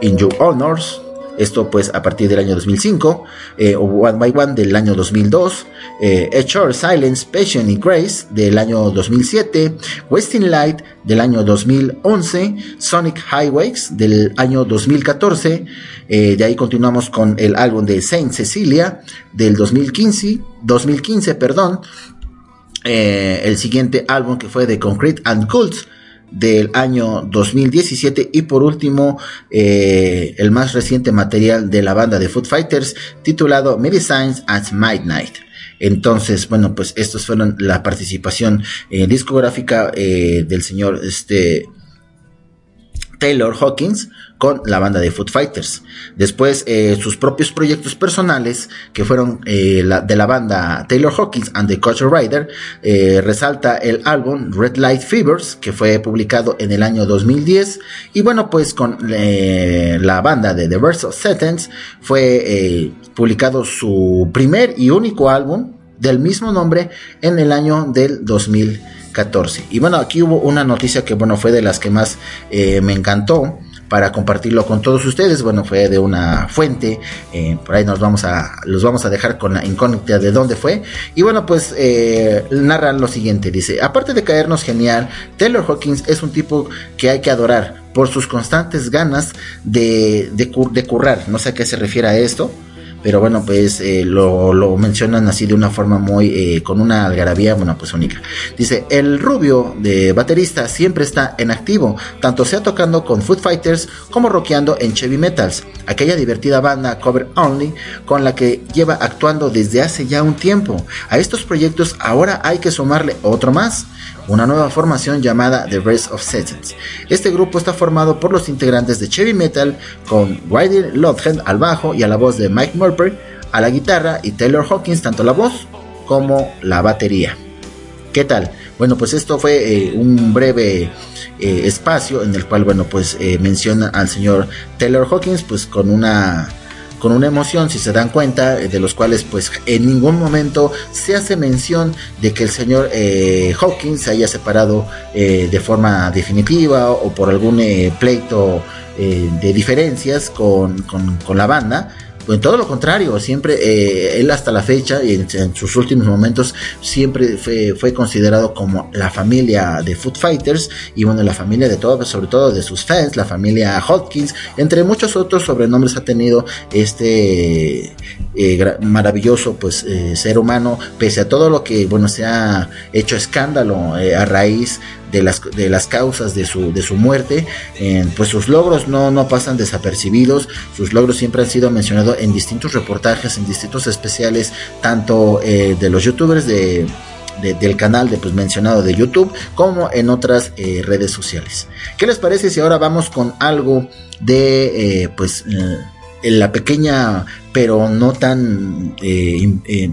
In Your Honors, esto pues a partir del año 2005, eh, One by One del año 2002, eh, Silence, Passion y Grace del año 2007, Wasting Light del año 2011, Sonic Highways del año 2014, eh, de ahí continuamos con el álbum de Saint Cecilia del 2015, 2015 perdón, eh, el siguiente álbum que fue de Concrete and Cults del año 2017 y por último eh, el más reciente material de la banda de Food Fighters titulado Medicines at Midnight. Entonces, bueno, pues estos fueron la participación eh, discográfica eh, del señor este Taylor Hawkins con la banda de Food Fighters. Después eh, sus propios proyectos personales que fueron eh, la- de la banda Taylor Hawkins and the Culture Rider eh, resalta el álbum Red Light Fevers que fue publicado en el año 2010 y bueno pues con la banda de The Verse of Sentence fue publicado su primer y único álbum del mismo nombre en el año del 2014. Y bueno, aquí hubo una noticia que bueno fue de las que más me encantó para compartirlo con todos ustedes. Bueno, fue de una fuente. eh, por ahí nos vamos a, los vamos a dejar con la incógnita de dónde fue. Y bueno, pues eh, narran lo siguiente. Dice, aparte de caernos genial, Taylor Hawkins es un tipo que hay que adorar por sus constantes ganas de, de, cur- de currar. No sé a qué se refiere a esto pero bueno, pues eh, lo, lo mencionan así de una forma muy, eh, con una algarabía, bueno, pues única. Dice, el rubio de baterista siempre está en activo, tanto sea tocando con Food Fighters como rockeando en Chevy Metals, aquella divertida banda cover only con la que lleva actuando desde hace ya un tiempo. A estos proyectos ahora hay que sumarle otro más una nueva formación llamada The Race of Sentence. Este grupo está formado por los integrantes de Chevy Metal con Ryder Lodhead al bajo y a la voz de Mike Murphy a la guitarra y Taylor Hawkins tanto la voz como la batería. ¿Qué tal? Bueno, pues esto fue eh, un breve eh, espacio en el cual, bueno, pues eh, menciona al señor Taylor Hawkins, pues con una con una emoción, si se dan cuenta, eh, de los cuales pues en ningún momento se hace mención de que el señor eh, Hawkins se haya separado eh, de forma definitiva o por algún eh, pleito eh, de diferencias con, con- con la banda. Pues todo lo contrario, siempre eh, él hasta la fecha y en, sus últimos momentos siempre fue, fue considerado como la familia de Food Fighters y bueno, la familia de todos, sobre todo de sus fans, la familia Hopkins, entre muchos otros sobrenombres ha tenido este eh, maravilloso pues eh, ser humano, pese a todo lo que bueno se ha hecho escándalo a raíz de las, de las causas de su, de su muerte, eh, pues sus logros no, no pasan desapercibidos, sus logros siempre han sido mencionados en distintos reportajes, en distintos especiales, tanto eh, de los youtubers de, de- del canal de pues mencionado de YouTube como en otras eh, redes sociales. ¿Qué les parece si ahora vamos con algo de pues la pequeña pero no tan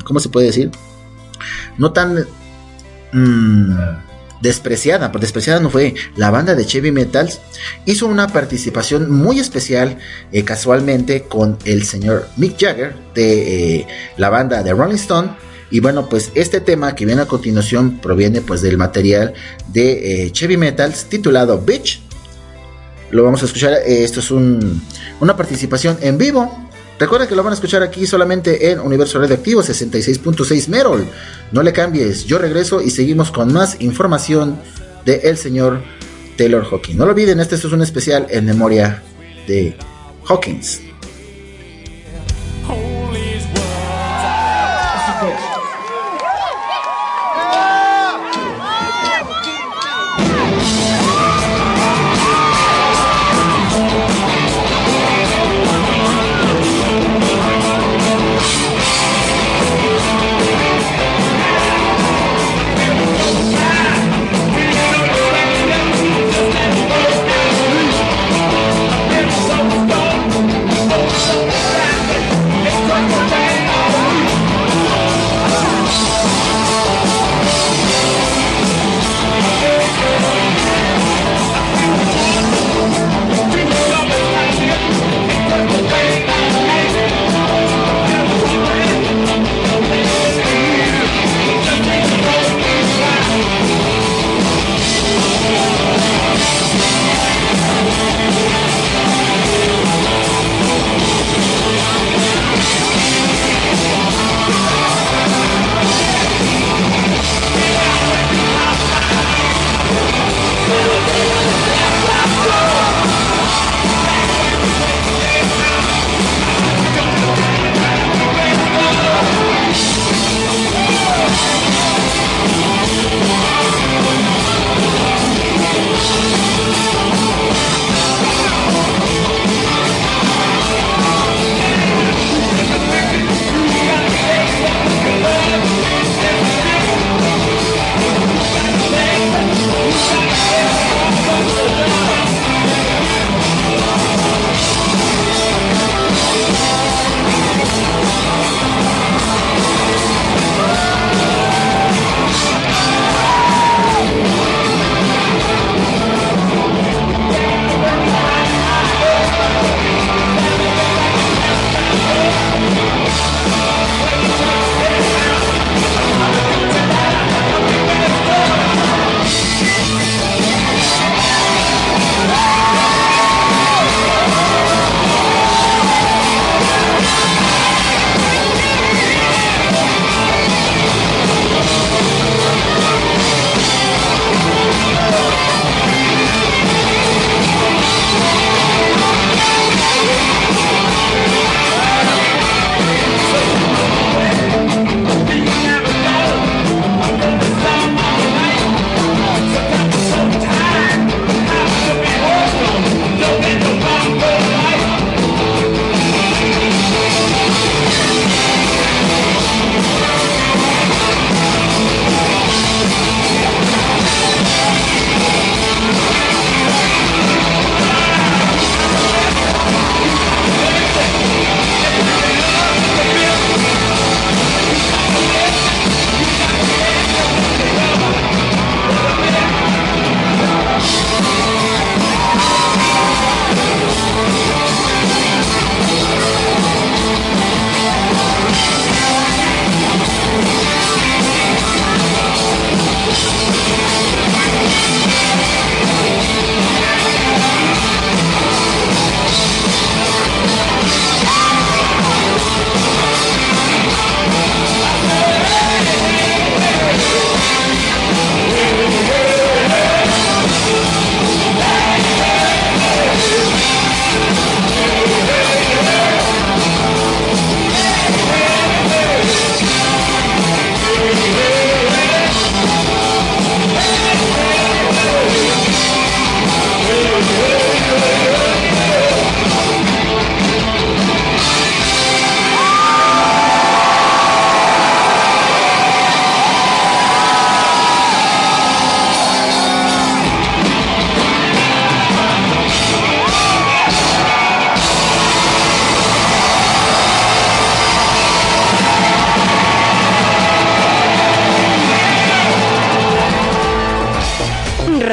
¿cómo se puede decir? No tan mm, despreciada, pues despreciada no fue, la banda de Chevy Metals hizo una participación muy especial eh, casualmente con el señor Mick Jagger de eh, la banda de Rolling Stone. Y bueno pues este tema que viene a continuación proviene pues del material de eh, Chevy Metals titulado Bitch. Lo vamos a escuchar eh, esto es un, una participación en vivo Recuerda que lo van a escuchar aquí solamente en Universo Radioactivo 66.6 Merol. No le cambies, yo regreso y seguimos con más información de el señor Taylor Hawkins. No lo olviden, este es un especial en memoria de Hawkins.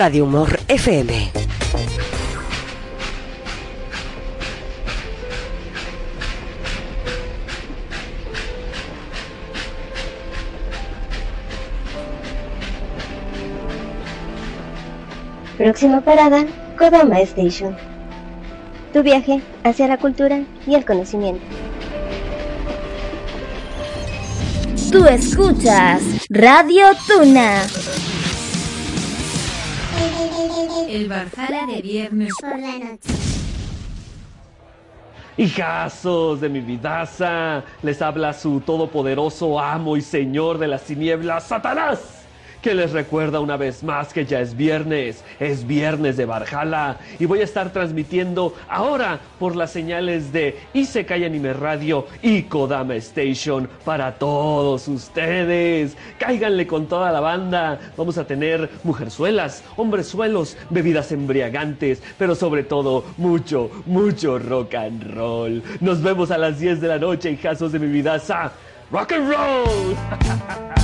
Radio Humor FM. Próxima parada, Kodama Station. Tu viaje hacia la cultura y el conocimiento. Tú escuchas Radio Tuna. El Valhalla de viernes por la noche. Hijazos de mi vidaza, les habla su todopoderoso amo y señor de las tinieblas, Satanás, que les recuerda una vez más que ya es viernes, es viernes de Barjala y voy a estar transmitiendo ahora por las señales de Isekai Anime Radio y Kodama Station para todos ustedes. Cáiganle con toda la banda, vamos a tener mujerzuelas, hombrezuelos, bebidas embriagantes, pero sobre todo mucho, mucho rock and roll. Nos vemos a las 10 de la noche, hijazos de mi vidaza. Rock and roll. [LAUGHS]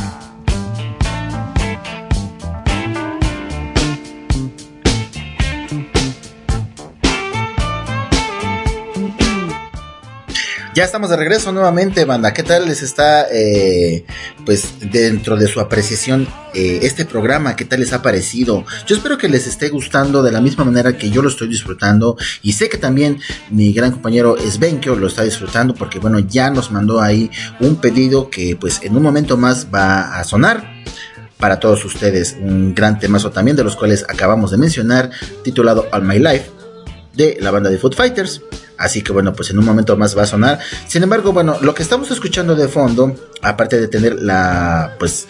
Ya estamos de regreso nuevamente, banda. ¿Qué tal les está, eh, pues, dentro de su apreciación eh, este programa? ¿Qué tal les ha parecido? Yo espero que les esté gustando de la misma manera que yo lo estoy disfrutando. Y sé que también mi gran compañero Svenkio lo está disfrutando porque, bueno, ya nos mandó ahí un pedido que, pues, en un momento más va a sonar para todos ustedes. Un gran temazo también de los cuales acabamos de mencionar, titulado All My Life, de la banda de Food Fighters. Así que bueno, pues en un momento más va a sonar. Sin embargo, bueno, lo que estamos escuchando de fondo, aparte de tener la, pues,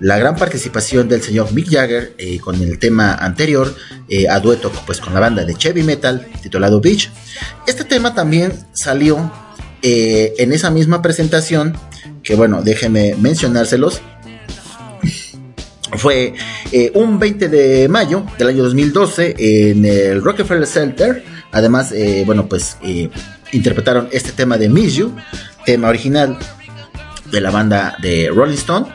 la gran participación del señor Mick Jagger eh, con el tema anterior, eh, a dueto pues con la banda de Chevy Metal, titulado Beach. Este tema también salió eh, en esa misma presentación, que bueno, déjenme mencionárselos. Fue eh, un 20 de mayo del año 2012 en el Rockefeller Center. Además, eh, bueno, pues eh, interpretaron este tema de Miss You, tema original de la banda de Rolling Stone.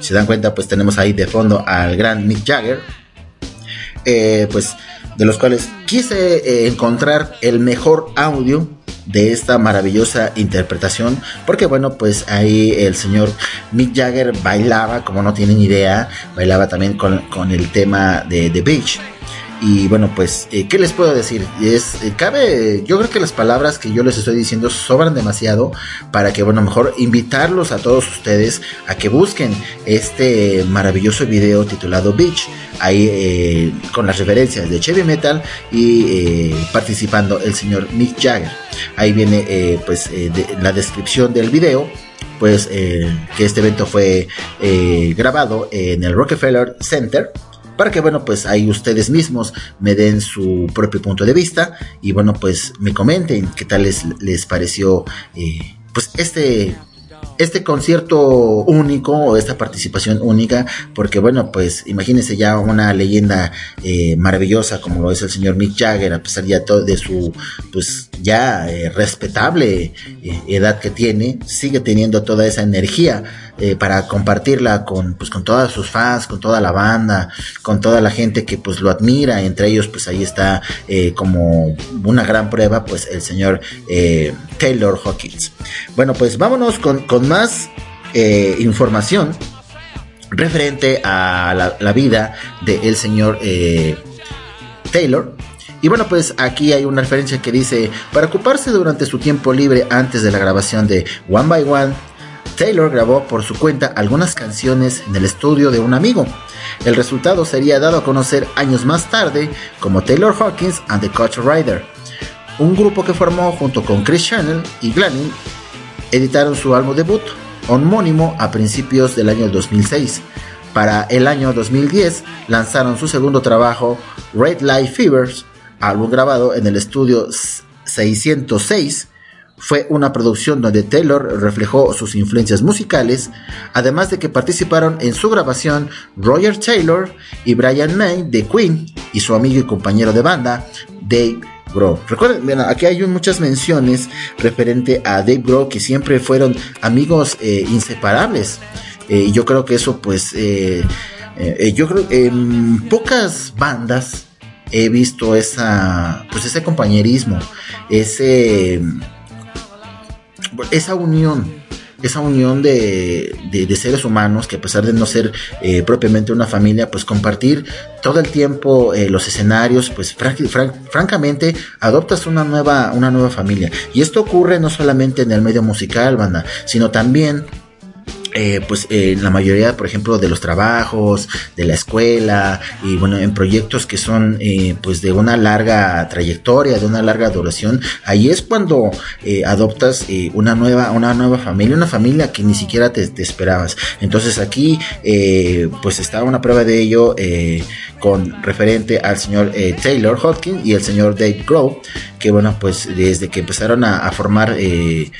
Si se dan cuenta, pues tenemos ahí de fondo al gran Mick Jagger. Pues de los cuales quise encontrar el mejor audio de esta maravillosa interpretación porque bueno pues ahí el señor Mick Jagger bailaba como no tienen idea bailaba también con, con el tema de The Beach. Y bueno pues eh, qué les puedo decir es eh, cabe yo creo que las palabras que yo les estoy diciendo sobran demasiado para que bueno mejor invitarlos a todos ustedes a que busquen este maravilloso video titulado Beach ahí eh, con las referencias de Chevy Metal y participando el señor Mick Jagger ahí viene eh, pues eh, la descripción del video pues eh, que este evento fue grabado en el Rockefeller Center para que bueno pues ahí ustedes mismos me den su propio punto de vista y bueno pues me comenten qué tal les, les pareció pues este este concierto único o esta participación única porque bueno pues imagínense ya una leyenda maravillosa como lo es el señor Mick Jagger a pesar ya todo de su pues ya eh, respetable eh, edad que tiene sigue teniendo toda esa energía eh, para compartirla con pues con todas sus fans con toda la banda con toda la gente que pues lo admira entre ellos pues ahí está como una gran prueba pues el señor Taylor Hawkins bueno pues vámonos con, con más información referente a la, vida del señor eh, Taylor. Y bueno, pues aquí hay una referencia que dice, para ocuparse durante su tiempo libre antes de la grabación de One by One, Taylor grabó por su cuenta algunas canciones en el estudio de un amigo. El resultado sería dado a conocer años más tarde como Taylor Hawkins and the Coach Rider, un grupo que formó junto con Chris Channel y Glennon editaron su álbum debut homónimo a principios del año 2006. Para el año 2010 lanzaron su segundo trabajo, Red Light Fevers, álbum grabado en el estudio 606. Fue una producción donde Taylor reflejó sus influencias musicales, además de que participaron en su grabación Roger Taylor y Brian May de Queen y su amigo y compañero de banda Dave Grohl. Recuerden, aquí hay muchas menciones referente a Dave Grohl que siempre fueron amigos eh, inseparables. Eh, y yo creo que eso, pues, eh, yo creo en pocas bandas he visto esa, pues, ese compañerismo, ese, esa unión esa unión de, de, seres humanos que a pesar de no ser eh, propiamente una familia, pues compartir todo el tiempo eh, los escenarios, pues fran fran francamente adoptas una nueva, una nueva familia. Y esto ocurre no solamente en el medio musical, banda, sino también eh, pues en la mayoría, por ejemplo, de los trabajos, de la escuela y bueno, en proyectos que son eh, pues de una larga trayectoria, de una larga duración, ahí es cuando eh, adoptas eh, una nueva, una nueva familia, una familia que ni siquiera te, esperabas. Entonces aquí eh, pues está una prueba de ello con referente al señor Taylor Hopkins y el señor Dave Grohl, que bueno, pues desde que empezaron a, formar eh, eh,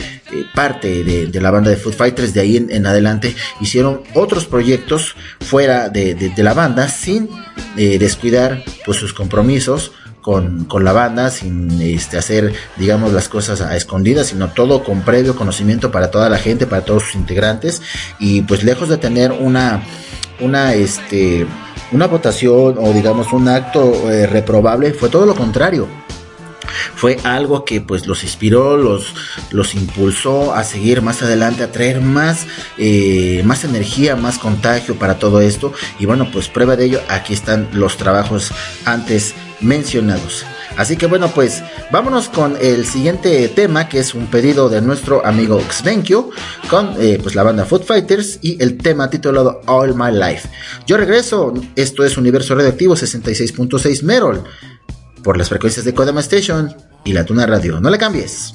parte de, la banda de Food Fighters, de ahí en, adelante hicieron otros proyectos fuera de la banda sin eh, descuidar pues sus compromisos con, con la banda, sin este, hacer, digamos, las cosas a escondidas, sino todo con previo conocimiento para toda la gente, para todos sus integrantes, y pues lejos de tener una, una, este, una votación o digamos un acto eh, reprobable, fue todo lo contrario fue algo que pues los inspiró, los, los impulsó a seguir más adelante, a traer más, eh, más energía, más contagio para todo esto. Y bueno, pues prueba de ello, aquí están los trabajos antes mencionados. Así que bueno, pues vámonos con el siguiente tema, que es un pedido de nuestro amigo Xvenkio, con eh, pues la banda Food Fighters y el tema titulado All My Life. Yo regreso, esto es Universo Radioactivo 66.6 Merol por las frecuencias de Kodama Station y la Tuna Radio. No le cambies.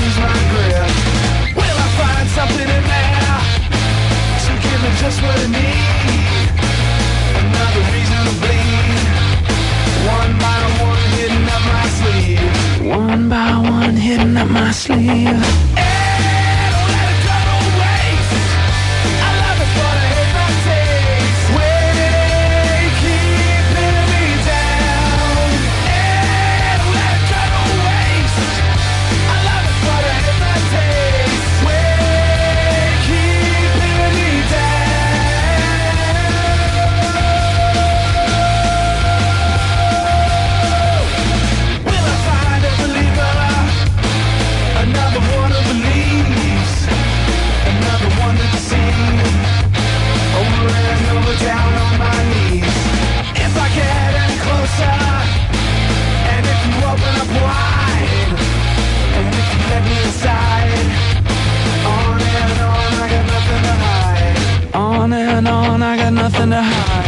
Will I find something in there to give me just what I need? Another reason to bleed. One by one, hidden up my sleeve. One by one, hidden up my sleeve. I got nothing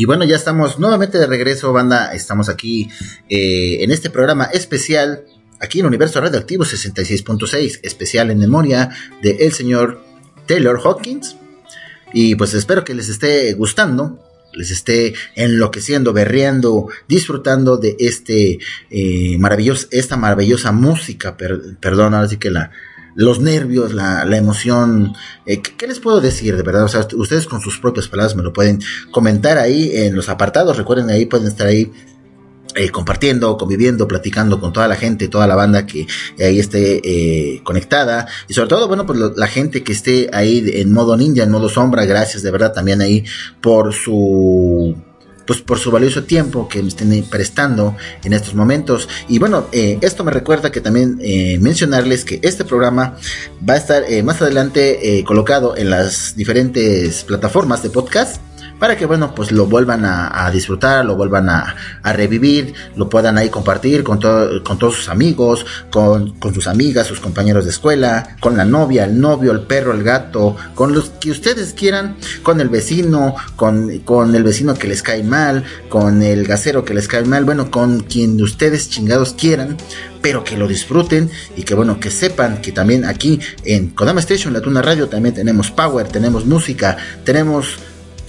Y bueno, ya estamos nuevamente de regreso, banda. Estamos aquí eh, en este programa especial, aquí en Universo Radioactivo 66.6, especial en memoria de el señor Taylor Hawkins. Y pues espero que les esté gustando, les esté enloqueciendo, berreando, disfrutando de este eh, maravilloso, esta maravillosa música. Per- perdón, ahora sí que la, los nervios, la, emoción. eh, ¿qué, les puedo decir de verdad? O sea, ustedes con sus propias palabras me lo pueden comentar ahí en los apartados. Recuerden ahí, pueden estar ahí eh, compartiendo, conviviendo, platicando con toda la gente, toda la banda que ahí esté eh, conectada y sobre todo, bueno, pues la gente que esté ahí en modo ninja, en modo sombra, gracias de verdad también ahí por su pues por su valioso tiempo que me estén prestando en estos momentos. Y bueno, eh, esto me recuerda que también eh, mencionarles que este programa va a estar eh, más adelante eh, colocado en las diferentes plataformas de podcast para que bueno pues lo vuelvan a, disfrutar lo vuelvan a, a revivir lo puedan ahí compartir con, todo- con todos sus amigos con, con sus amigas sus compañeros de escuela con la novia el novio el perro el gato con los que ustedes quieran con el vecino con, con el vecino que les cae mal con el gasero que les cae mal bueno con quien ustedes chingados quieran pero que lo disfruten y que bueno que sepan que también aquí en Kodama Station la Tuna Radio también tenemos power tenemos música tenemos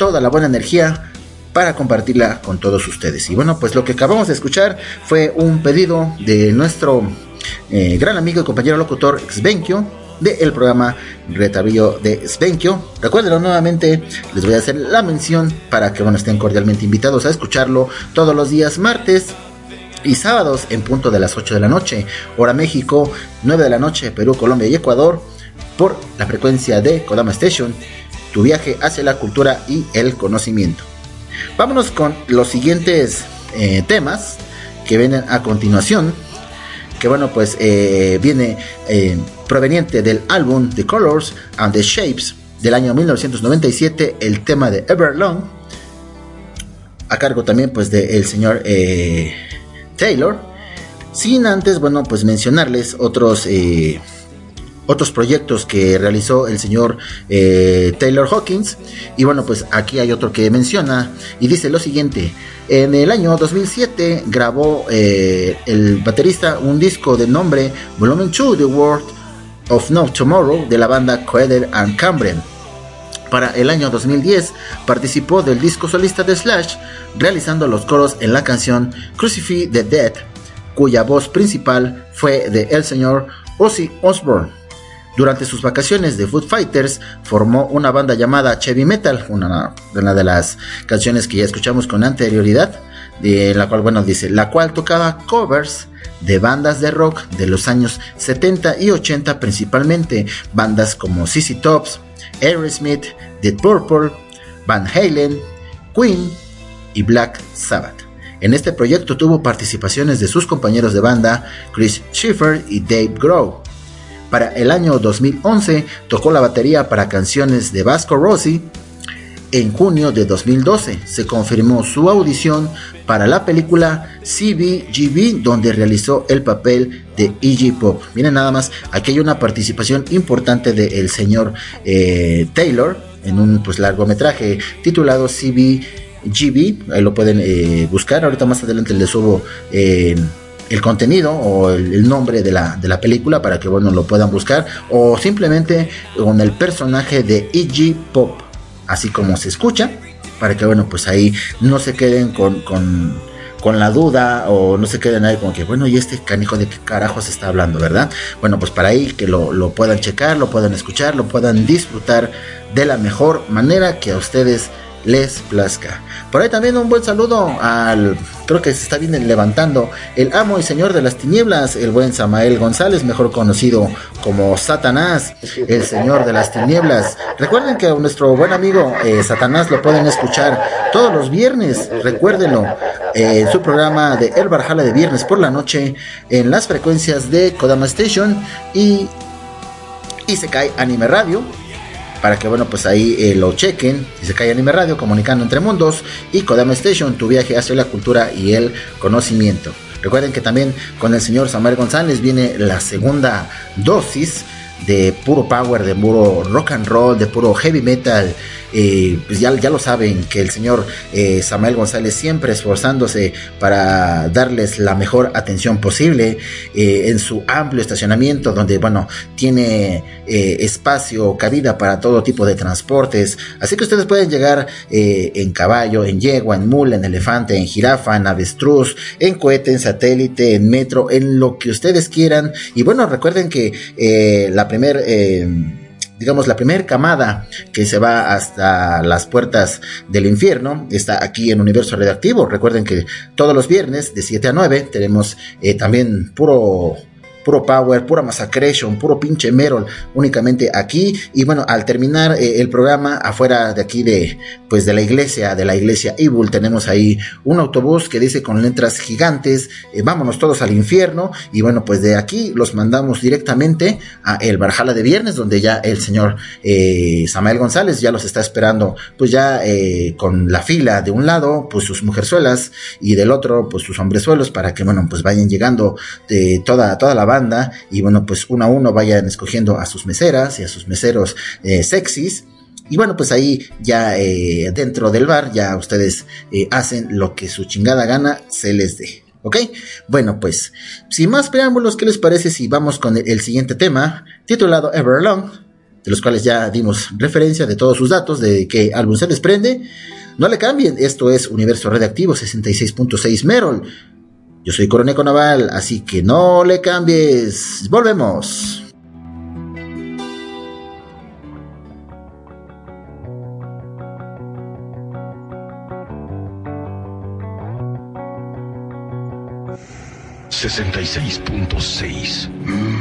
toda la buena energía para compartirla con todos ustedes. Y bueno, pues lo que acabamos de escuchar fue un pedido de nuestro eh, gran amigo y compañero locutor Svenkio del programa Retabillo de Svenkio. Recuerden nuevamente, les voy a hacer la mención para que estén cordialmente invitados a escucharlo todos los días martes y sábados en punto de las 8 de la noche, hora México, 9 de la noche, Perú, Colombia y Ecuador, por la frecuencia de Kodama Station, tu viaje hacia la cultura y el conocimiento. Vámonos con los siguientes eh, temas que vienen a continuación, que bueno, pues eh, viene eh, proveniente del álbum The Colors and the Shapes del año 1997, el tema de Everlong, a cargo también pues del señor Taylor, sin antes, bueno, pues mencionarles otros otros proyectos que realizó el señor eh, Taylor Hawkins. Y bueno, pues aquí hay otro que menciona y dice lo siguiente. En el año 2007 grabó eh, el baterista un disco de nombre Volume 2 The World of No Tomorrow de la banda Coeder and Cambrian. Para el año 2010 participó del disco solista de Slash, realizando los coros en la canción Crucify the Dead, cuya voz principal fue de el señor Ozzy Osbourne. Durante sus vacaciones de Food Fighters formó una banda llamada Chevy Metal, una, una de las canciones que ya escuchamos con anterioridad, de la cual, bueno, dice, la cual tocaba covers de bandas de rock de los años 70 y 80 principalmente, bandas como CC Tops, Aerosmith, Dead Purple, Van Halen, Queen y Black Sabbath. En este proyecto tuvo participaciones de sus compañeros de banda Chris Schiffer y Dave Grohl. Para el año 2011 tocó la batería para canciones de Vasco Rossi. En junio de 2012 se confirmó su audición para la película CBGB donde realizó el papel de Iggy Pop. Miren nada más, aquí hay una participación importante del señor eh, Taylor en un pues largometraje titulado CBGB. Ahí lo pueden eh, buscar. Ahorita más adelante les subo eh, el contenido o el, nombre de la, de la, película para que bueno lo puedan buscar o simplemente con el personaje de Iggy Pop así como se escucha para que bueno pues ahí no se queden con, con, con la duda o no se queden ahí como que bueno y este canijo de qué carajo se está hablando verdad bueno pues para ahí que lo, lo puedan checar lo puedan escuchar lo puedan disfrutar de la mejor manera que a ustedes les plazca. Por ahí también un buen saludo al, creo que se está bien levantando, el amo y señor de las tinieblas, el buen Samael González, mejor conocido como Satanás, el señor de las tinieblas. Recuerden que nuestro buen amigo eh, Satanás lo pueden escuchar todos los viernes, recuérdenlo, eh, en su programa de El Barjala de viernes por la noche, en las frecuencias de Kodama Station y Isekai Anime Radio para que bueno pues ahí eh, lo chequen si se cae Anime Radio comunicando entre mundos y Kodama Station tu viaje hacia la cultura y el conocimiento recuerden que también con el señor Samuel González viene la segunda dosis de puro power, de puro rock and roll, de puro heavy metal. Eh, pues ya, ya lo saben que el señor eh, Samuel González siempre esforzándose para darles la mejor atención posible eh, en su amplio estacionamiento donde bueno tiene eh, espacio cabida para todo tipo de transportes. Así que ustedes pueden llegar eh, en caballo en yegua en mula en elefante en jirafa en avestruz en cohete en satélite en metro en lo que ustedes quieran. Y bueno recuerden que la primer eh, digamos, la primera camada que se va hasta las puertas del infierno está aquí en Universo Redactivo. Recuerden que todos los viernes de 7 a 9 tenemos eh, también puro puro power, pura massacration, puro pinche Merol, únicamente aquí. Y bueno, al terminar eh, el programa, afuera de aquí de, pues de la iglesia, de la iglesia Evil, tenemos ahí un autobús que dice con letras gigantes, eh, vámonos todos al infierno. Y bueno, pues de aquí los mandamos directamente a el Barjala de viernes, donde ya el señor eh, Samael González ya los está esperando, pues ya eh, con la fila de un lado, pues sus mujerzuelas, y del otro, pues sus hombrezuelos, para que bueno, pues vayan llegando de toda, toda la banda y bueno, pues uno a uno vayan escogiendo a sus meseras y a sus meseros eh, sexys. Y bueno, pues ahí ya eh, dentro del bar ya ustedes eh, hacen lo que su chingada gana se les dé. ¿Ok? Bueno, pues sin más preámbulos, ¿qué les parece si vamos con el, siguiente tema titulado Everlong? De los cuales ya dimos referencia de todos sus datos, de qué álbum se desprende. No le cambien, esto es Universo Redactivo 66.6 Merol. Yo soy Coroneco Naval, así que no le cambies. Volvemos. ...66.6...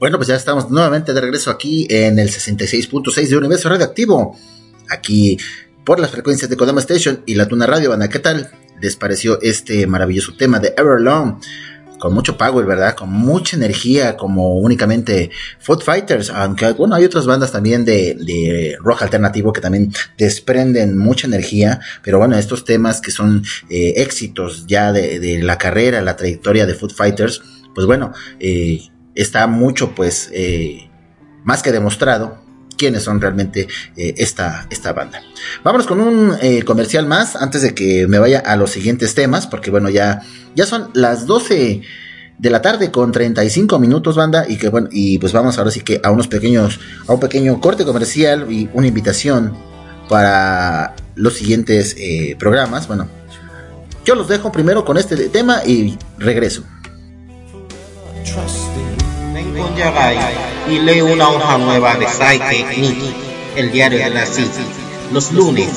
Bueno, pues ya estamos nuevamente de regreso aquí en el 66.6 de Universo Radioactivo. Aquí por las frecuencias de Kodama Station y la Tuna Radio. Banda, ¿qué tal? ¿Les pareció este maravilloso tema de Everlong? Con mucho power, ¿verdad? Con mucha energía, como únicamente Foot Fighters. Aunque, bueno, hay otras bandas también de, de rock alternativo que también desprenden mucha energía. Pero bueno, estos temas que son eh, éxitos ya de, de, la carrera, la trayectoria de Foot Fighters, pues bueno, eh, está mucho, pues, eh, más que demostrado quiénes son realmente eh, esta, esta banda. Vámonos con un eh, comercial más antes de que me vaya a los siguientes temas, porque bueno, ya, ya son las 12 de la tarde con 35 minutos, banda, y que bueno, y pues vamos ahora sí que a unos pequeños, a un pequeño corte comercial y una invitación para los siguientes programas. Bueno, yo los dejo primero con este tema y regreso. Yagai y lee una hoja nueva de Saike Nikki, el diario de la City, los lunes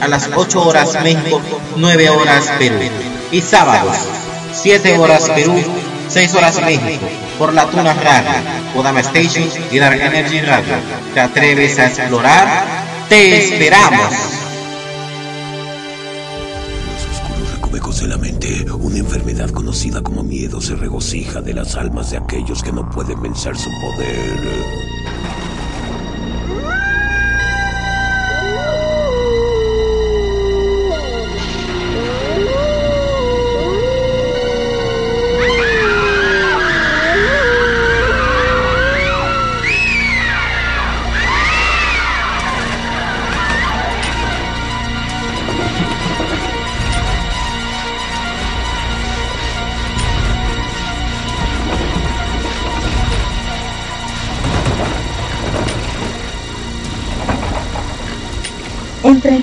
a las 8 horas México, 9 horas Perú, y sábados 7 horas Perú, 6 horas México, por la Tuna Radio, Kodama Station y Dark Energy Radio. ¿Te atreves a explorar? ¡Te esperamos! Recovecos de la mente, una enfermedad conocida como miedo se regocija de las almas de aquellos que no pueden vencer su poder.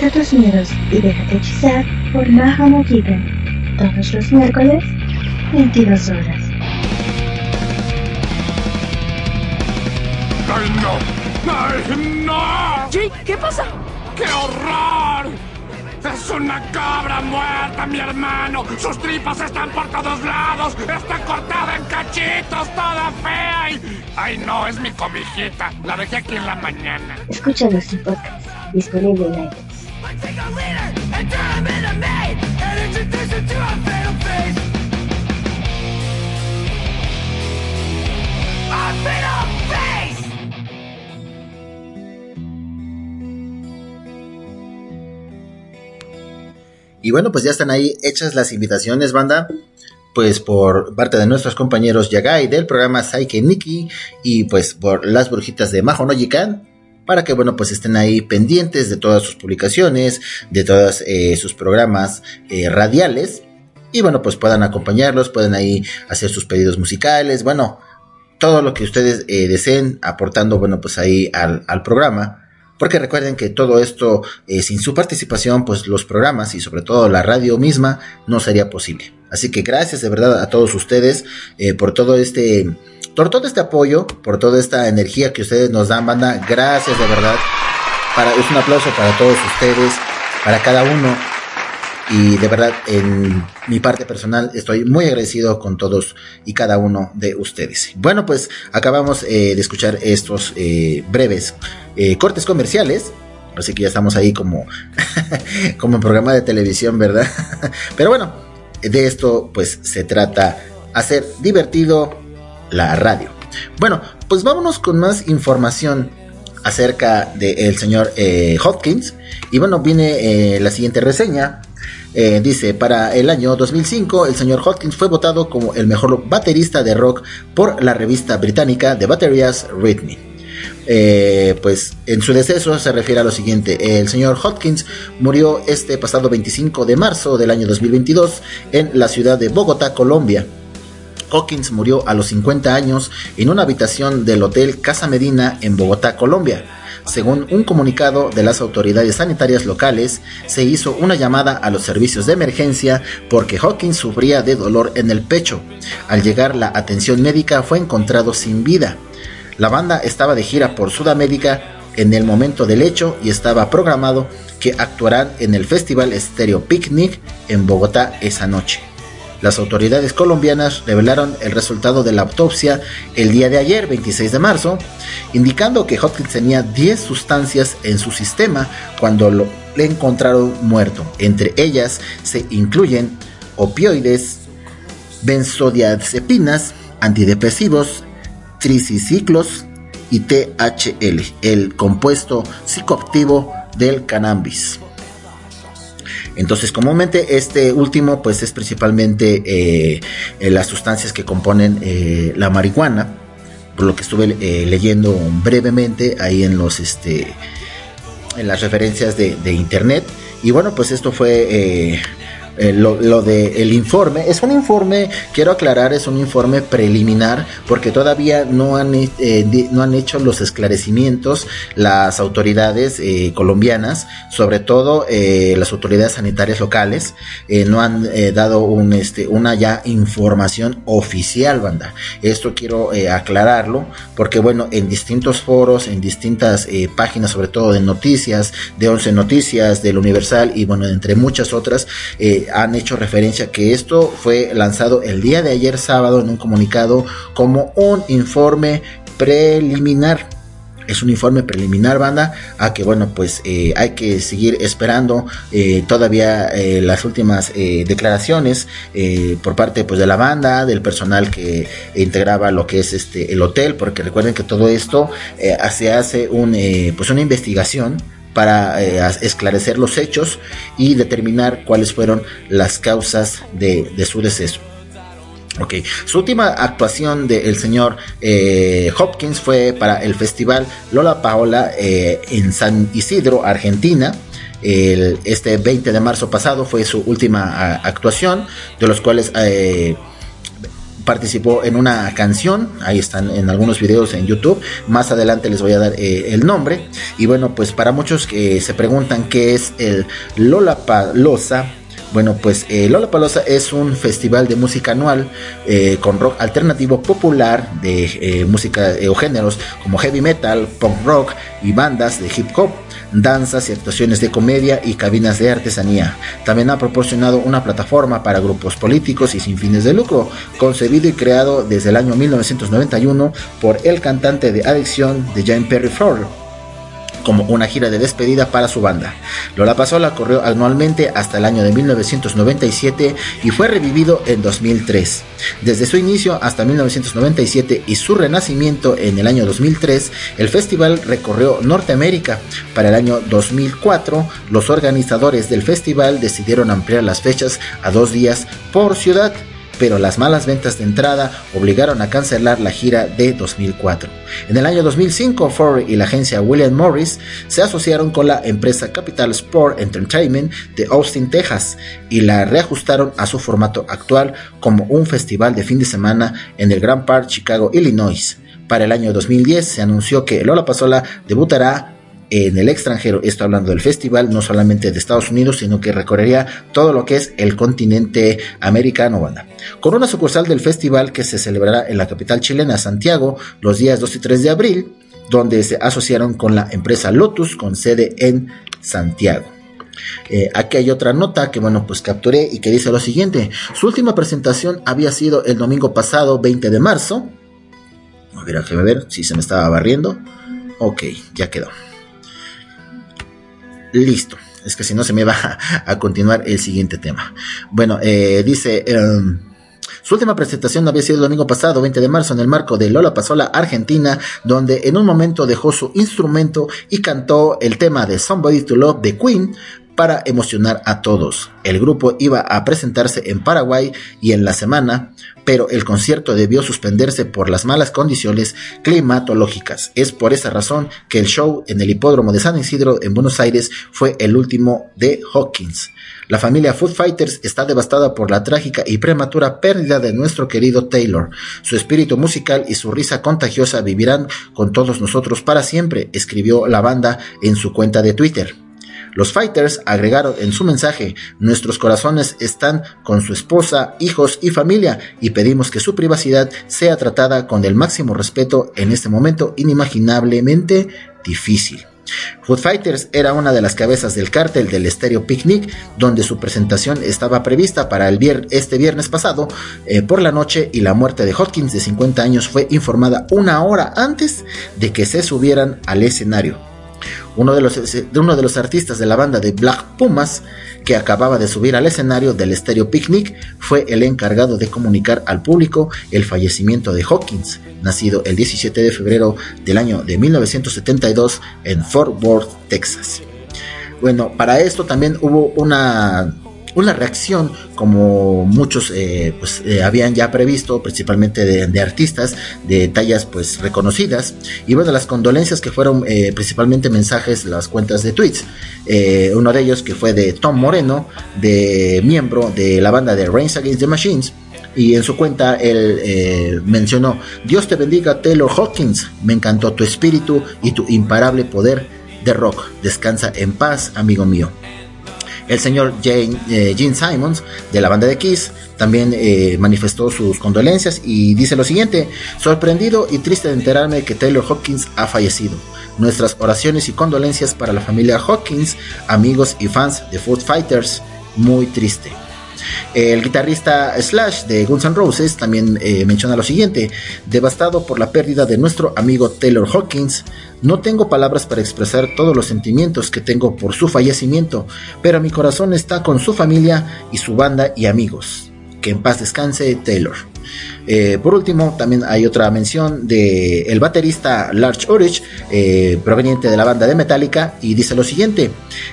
Enfrenta tus miedos y déjate hechizar por Mojita. Todos los miércoles, 22 horas. ¡Ay, no! ¡Ay, no! Jake, ¿qué pasa? ¡Qué horror! ¡Es una cabra muerta, mi hermano! ¡Sus tripas están por todos lados! ¡Está cortada en cachitos, toda fea! Y... ¡Ay, no! Es mi comijita. La dejé aquí en la mañana. Escucha nuestro podcast, disponible en iTunes. Y bueno, pues ya están ahí hechas las invitaciones, banda. Pues por parte de nuestros compañeros Yagai del programa Saike Nikki y pues por las brujitas de Majo no Yikan, para que bueno pues estén ahí pendientes de todas sus publicaciones, de todos eh, sus programas eh, radiales y bueno pues puedan acompañarlos, pueden ahí hacer sus pedidos musicales, bueno todo lo que ustedes eh, deseen aportando bueno pues ahí al, al programa porque recuerden que todo esto, sin su participación, pues los programas y sobre todo la radio misma no sería posible. Así que gracias de verdad a todos ustedes por todo este, por todo este apoyo, por toda esta energía que ustedes nos dan, banda. Gracias de verdad. Es un aplauso para todos ustedes, para cada uno. Y de verdad, en mi parte personal, estoy muy agradecido con todos y cada uno de ustedes. Bueno, pues acabamos eh, de escuchar estos eh, breves eh, cortes comerciales. Así que ya estamos ahí como, [LAUGHS] como en programa de televisión, ¿verdad? [LAUGHS] Pero bueno, de esto pues se trata hacer divertido la radio. Bueno, pues vámonos con más información acerca del señor eh, Hopkins. Y bueno, viene eh, la siguiente reseña. Eh, dice, para el año 2005, el señor Hopkins fue votado como el mejor baterista de rock por la revista británica The Baterias Rhythm. Eh, pues en su deceso se refiere a lo siguiente, el señor Hopkins murió este pasado 25 de marzo del año 2022 en la ciudad de Bogotá, Colombia. Hawkins murió a los 50 años en una habitación del Hotel Casa Medina en Bogotá, Colombia. Según un comunicado de las autoridades sanitarias locales, se hizo una llamada a los servicios de emergencia porque Hawkins sufría de dolor en el pecho. Al llegar la atención médica fue encontrado sin vida. La banda estaba de gira por Sudamérica en el momento del hecho y estaba programado que actuarán en el Festival Stereo Picnic en Bogotá esa noche. Las autoridades colombianas revelaron el resultado de la autopsia el día de ayer, 26 de marzo, indicando que Hopkins tenía 10 sustancias en su sistema cuando lo, le encontraron muerto. Entre ellas se incluyen opioides, benzodiazepinas, antidepresivos, triciclos y THL, el compuesto psicoactivo del cannabis. Entonces, comúnmente este último, pues es principalmente eh, eh, las sustancias que componen eh, la marihuana, por lo que estuve leyendo brevemente ahí en los, este, en las referencias de, de internet. Y bueno, pues esto fue eh, lo, lo de el informe. Es un informe, quiero aclarar, es un informe preliminar porque todavía no han, eh, no han hecho los esclarecimientos las autoridades eh, colombianas, sobre todo eh, las autoridades sanitarias locales, eh, no han dado un, este, una ya información oficial, banda. Esto quiero aclararlo porque bueno, en distintos foros, en distintas páginas, sobre todo de noticias, de 11 Noticias, del Universal y bueno, entre muchas otras, eh, han hecho referencia que esto fue lanzado el día de ayer sábado en un comunicado como un informe preliminar. Es un informe preliminar, banda, a que bueno, pues eh, hay que seguir esperando eh, todavía eh, las últimas eh, declaraciones eh, por parte pues de la banda, del personal que integraba lo que es este el hotel, porque recuerden que todo esto se hace un pues una investigación para eh, esclarecer los hechos y determinar cuáles fueron las causas de, de su deceso. Ok, su última actuación del señor eh, Hopkins fue para el festival Lola Paola eh, en San Isidro, Argentina. El- este 20 de marzo pasado fue su última a- actuación, de los cuales eh, participó en una canción, ahí están en algunos videos en YouTube, más adelante les voy a dar eh, el nombre, y bueno, pues para muchos que se preguntan qué es el Lollapalooza, bueno, pues eh, Lollapalooza es un festival de música anual eh, con rock alternativo popular de eh, música o géneros como heavy metal, punk rock y bandas de hip hop, danzas y actuaciones de comedia y cabinas de artesanía. También ha proporcionado una plataforma para grupos políticos y sin fines de lucro, concebido y creado desde el año 1991 por el cantante de adicción de Jane Perry Floor como una gira de despedida para su banda. Lola Pasola corrió anualmente hasta el año de 1997 y fue revivido en 2003. Desde su inicio hasta 1997 y su renacimiento en el año 2003, el festival recorrió Norteamérica. Para el año 2004, los organizadores del festival decidieron ampliar las fechas a dos días por ciudad pero las malas ventas de entrada obligaron a cancelar la gira de 2004. En el año 2005, Ford y la agencia William Morris se asociaron con la empresa Capital Sport Entertainment de Austin, Texas, y la reajustaron a su formato actual como un festival de fin de semana en el Grand Park, Chicago, Illinois. Para el año 2010 se anunció que Lola Pasola debutará en el extranjero. Esto hablando del festival, no solamente de Estados Unidos, sino que recorrería todo lo que es el continente americano, banda. Con una sucursal del festival que se celebrará en la capital chilena, Santiago, los días 2 y 3 de abril, donde se asociaron con la empresa Lotus, con sede en Santiago. Eh, aquí hay otra nota que bueno pues capturé y que dice lo siguiente su última presentación había sido el domingo pasado 20 de marzo a ver déjame ver si se me estaba barriendo ok ya quedó Listo. Es que si no se me va a, continuar el siguiente tema. Bueno, eh, dice... em, su última presentación había sido el domingo pasado, 20 de marzo, en el marco de Lola Pasola Argentina, donde en un momento dejó su instrumento y cantó el tema de Somebody to Love de Queen para emocionar a todos. El grupo iba a presentarse en Paraguay y en la semana, pero el concierto debió suspenderse por las malas condiciones climatológicas. Es por esa razón que el show en el hipódromo de San Isidro en Buenos Aires fue el último de Hawkins. La familia Food Fighters está devastada por la trágica y prematura pérdida de nuestro querido Taylor. Su espíritu musical y su risa contagiosa vivirán con todos nosotros para siempre, escribió la banda en su cuenta de Twitter. Los Fighters agregaron en su mensaje, nuestros corazones están con su esposa, hijos y familia y pedimos que su privacidad sea tratada con el máximo respeto en este momento inimaginablemente difícil. Food Fighters era una de las cabezas del cártel del Stereo Picnic, donde su presentación estaba prevista para el este viernes pasado eh, por la noche y la muerte de Hopkins de 50 años fue informada una hora antes de que se subieran al escenario. Uno de, los, uno de los artistas de la banda de Black Pumas, que acababa de subir al escenario del Stereo Picnic, fue el encargado de comunicar al público el fallecimiento de Hawkins, nacido el 17 de febrero del año de 1972 en Fort Worth, Texas. Bueno, para esto también hubo una una reacción como muchos eh, pues, eh, habían ya previsto, principalmente de, artistas de tallas pues reconocidas. Y bueno, las condolencias que fueron eh, principalmente mensajes, las cuentas de tweets. uno de ellos que fue de Tom Moreno, de miembro de la banda de Reigns Against the Machines. Y en su cuenta él mencionó, Dios te bendiga Taylor Hawkins, me encantó tu espíritu y tu imparable poder de rock. Descansa en paz, amigo mío. El señor Jane, eh, Gene Simons de la banda de Kiss también eh, manifestó sus condolencias y dice lo siguiente, sorprendido y triste de enterarme que Taylor Hawkins ha fallecido. Nuestras oraciones y condolencias para la familia Hawkins, amigos y fans de Food Fighters, muy triste. El guitarrista Slash de Guns N' Roses también eh, menciona lo siguiente, devastado por la pérdida de nuestro amigo Taylor Hawkins, no tengo palabras para expresar todos los sentimientos que tengo por su fallecimiento, pero mi corazón está con su familia y su banda y amigos. Que en paz descanse Taylor. Eh, por último, también hay otra mención de el baterista Large Ulrich, eh, proveniente de la banda de Metallica, y dice lo siguiente: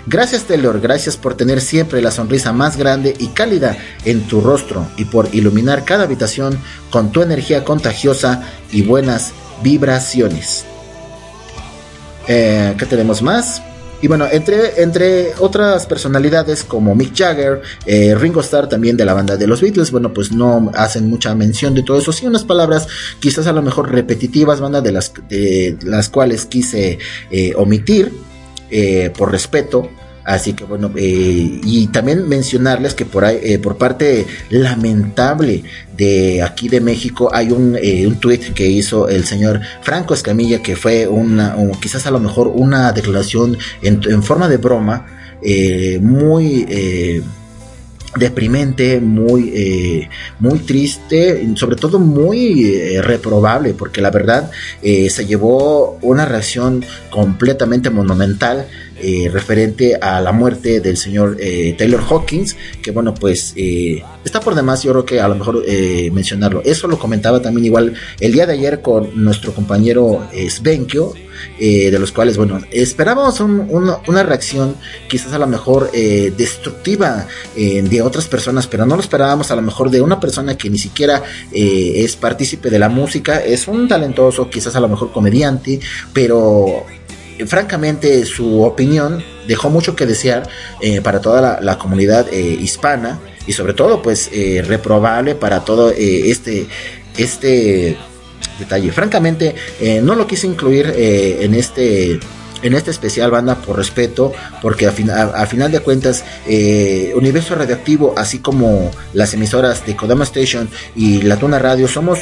Gracias Taylor, gracias por tener siempre la sonrisa más grande y cálida en tu rostro y por iluminar cada habitación con tu energía contagiosa y buenas vibraciones. Eh, ¿Qué tenemos más? Y bueno, entre, entre otras personalidades como Mick Jagger, eh, Ringo Starr también de la banda de los Beatles, bueno, pues no hacen mucha mención de todo eso, sí unas palabras quizás a lo mejor repetitivas, banda de las, de las cuales quise eh, omitir eh, por respeto Así que bueno, eh, y también mencionarles que por ahí, eh, por parte lamentable de aquí de México, hay un, eh, un tweet que hizo el señor Franco Escamilla, que fue una, quizás a lo mejor una declaración en, forma de broma, muy deprimente, muy, eh, muy triste, sobre todo muy eh, reprobable, porque la verdad eh, se llevó una reacción completamente monumental referente a la muerte del señor Taylor Hawkins, que bueno, pues está por demás, yo creo que a lo mejor mencionarlo. Eso lo comentaba también igual el día de ayer con nuestro compañero Svenkio, eh, de los cuales, bueno, esperábamos una reacción quizás a lo mejor eh, destructiva eh, de otras personas, pero no lo esperábamos a lo mejor de una persona que ni siquiera es partícipe de la música, es un talentoso, quizás a lo mejor comediante, pero francamente su opinión dejó mucho que desear para toda la, comunidad hispana y sobre todo pues reprobable para todo este este detalle. Francamente, eh, no lo quise incluir eh, en este en este especial banda por respeto, porque a, final de cuentas, eh, Universo Radioactivo, así como las emisoras de Kodama Station y La Tuna Radio, somos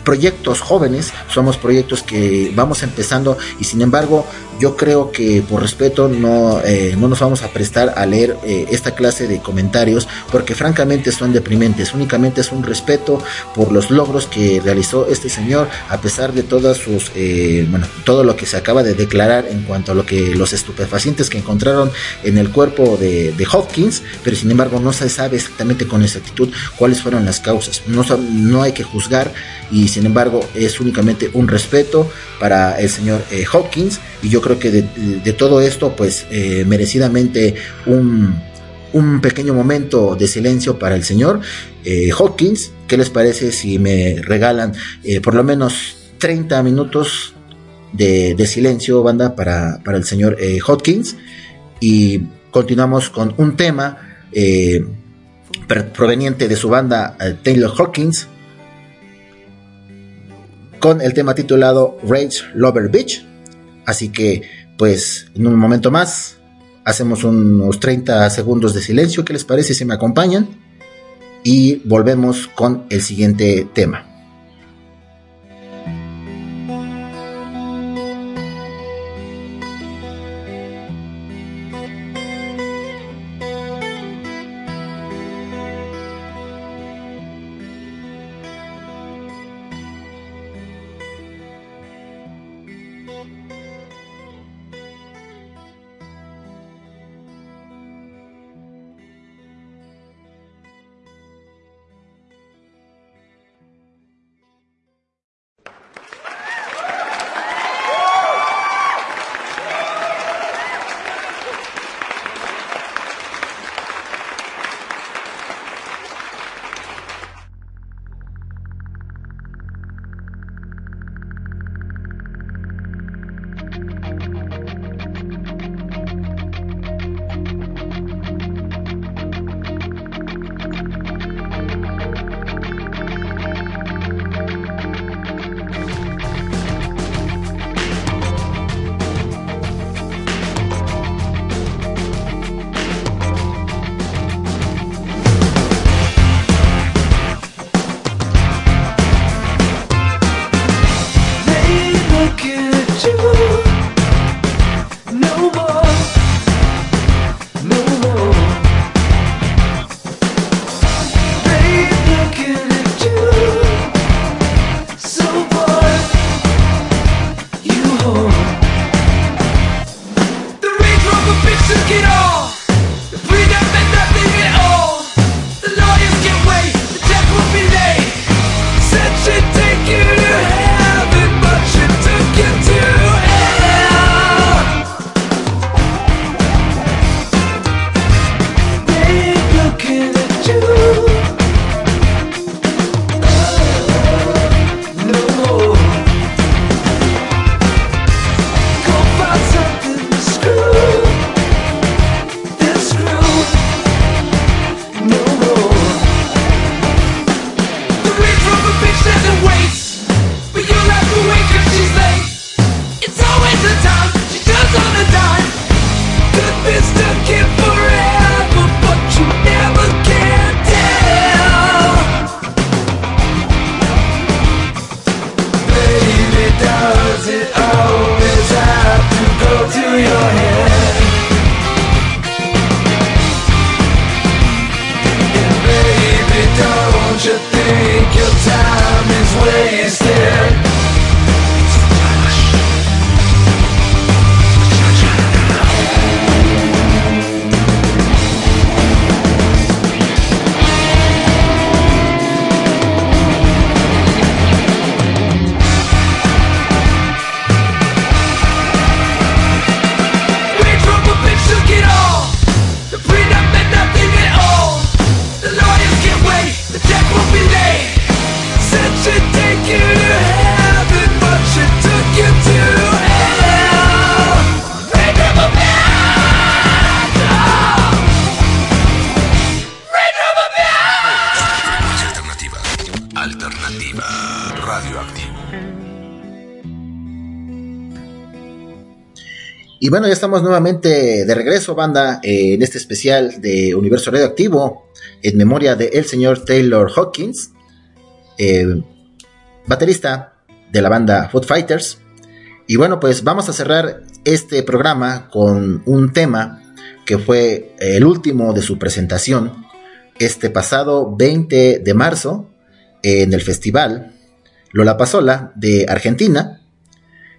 proyectos jóvenes, somos proyectos que vamos empezando y sin embargo yo creo que por respeto no, eh, no nos vamos a prestar a leer eh, esta clase de comentarios porque francamente son deprimentes, únicamente es un respeto por los logros que realizó este señor a pesar de todas sus, eh, bueno, todo lo que se acaba de declarar en cuanto a lo que los estupefacientes que encontraron en el cuerpo de, de Hopkins, pero sin embargo no se sabe exactamente con exactitud cuáles fueron las causas, no, no hay que juzgar y sin embargo es únicamente un respeto para el señor eh, Hawkins y yo que de, todo esto pues eh, merecidamente un, un pequeño momento de silencio para el señor eh, Hawkins. ¿Qué les parece si me regalan eh, por lo menos 30 minutos de, silencio, banda, para, para el señor Hawkins? Y continuamos con un tema proveniente de su banda Taylor Hawkins con el tema titulado Rage Lover Beach. Así que, pues, en un momento más, hacemos unos 30 segundos de silencio. ¿Qué les parece si me acompañan? Y volvemos con el siguiente tema. Y bueno, ya estamos nuevamente de regreso, banda, eh, en este especial de Universo Radioactivo, en memoria de el señor Taylor Hawkins, eh, baterista de la banda Foot Fighters. Y bueno, pues vamos a cerrar este programa con un tema que fue el último de su presentación este pasado 20 de marzo en el festival Lola Pasola de Argentina.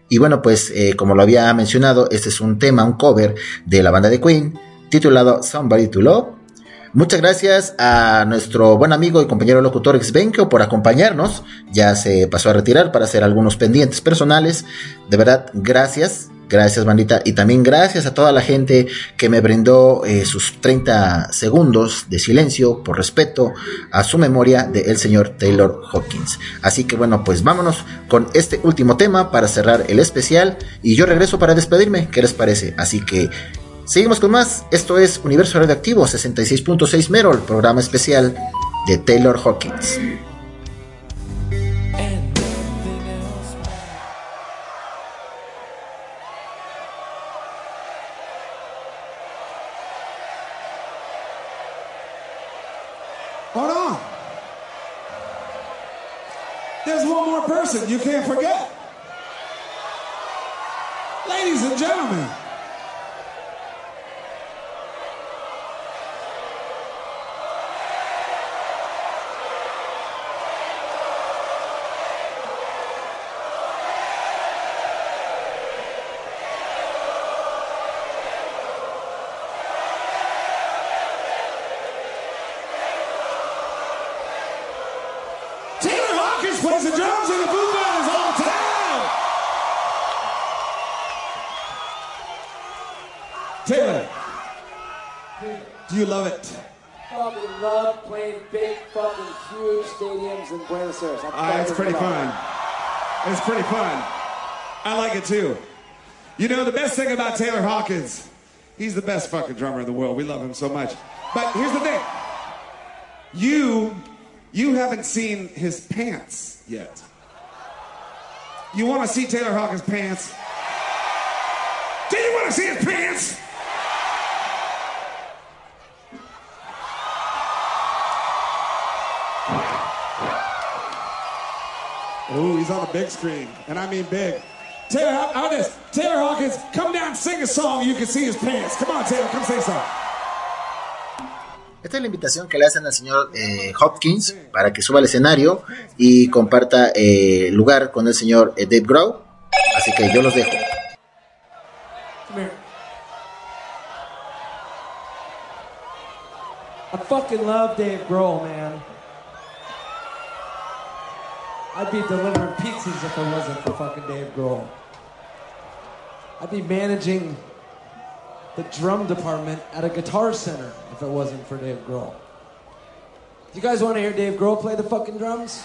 Y bueno, pues eh, como lo había mencionado, este es un tema, un cover de la banda de Queen, titulado Somebody to Love, Muchas gracias a nuestro buen amigo y compañero locutor Xbenko por acompañarnos. Ya se pasó a retirar para hacer algunos pendientes personales. De verdad, gracias. Gracias, bandita. Y también gracias a toda la gente que me brindó eh, sus 30 segundos de silencio por respeto a su memoria del señor Taylor Hawkins. Así que bueno, pues vámonos con este último tema para cerrar el especial. Y yo regreso para despedirme. ¿Qué les parece? Así que seguimos con más. Esto es Universo Radioactivo 66.6 Merol, programa especial de Taylor Hawkins. You can't forget. Ladies and gentlemen. Love it? Fucking love playing big, fucking huge stadiums in Buenos Aires. Ah, it's pretty fun. It's pretty fun. I like it too. You know, the best thing about Taylor Hawkins, he's the best fucking drummer in the world. We love him so much. But here's the thing. You, you haven't seen his pants yet. You want to see Taylor Hawkins' pants? Do you want to see his pants? Ooh, he's on the big screen, and I mean big. Taylor, how, how this? Taylor Hawkins, come down, sing a song. You can see his pants. Come on, Taylor, come sing a song. Esta es la invitación que le hacen al señor eh, Hopkins para que suba al escenario y comparta eh, lugar con el señor eh, Dave Grohl. Así que yo los dejo. Come here. I fucking love Dave Grohl, man. I'd be delivering pizzas if it wasn't for fucking Dave Grohl. I'd be managing the drum department at a guitar center if it wasn't for Dave Grohl. Do you guys want to hear Dave Grohl play the fucking drums?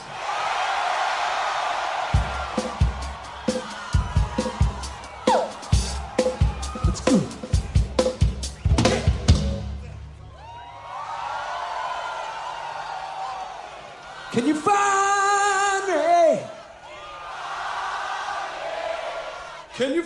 Can you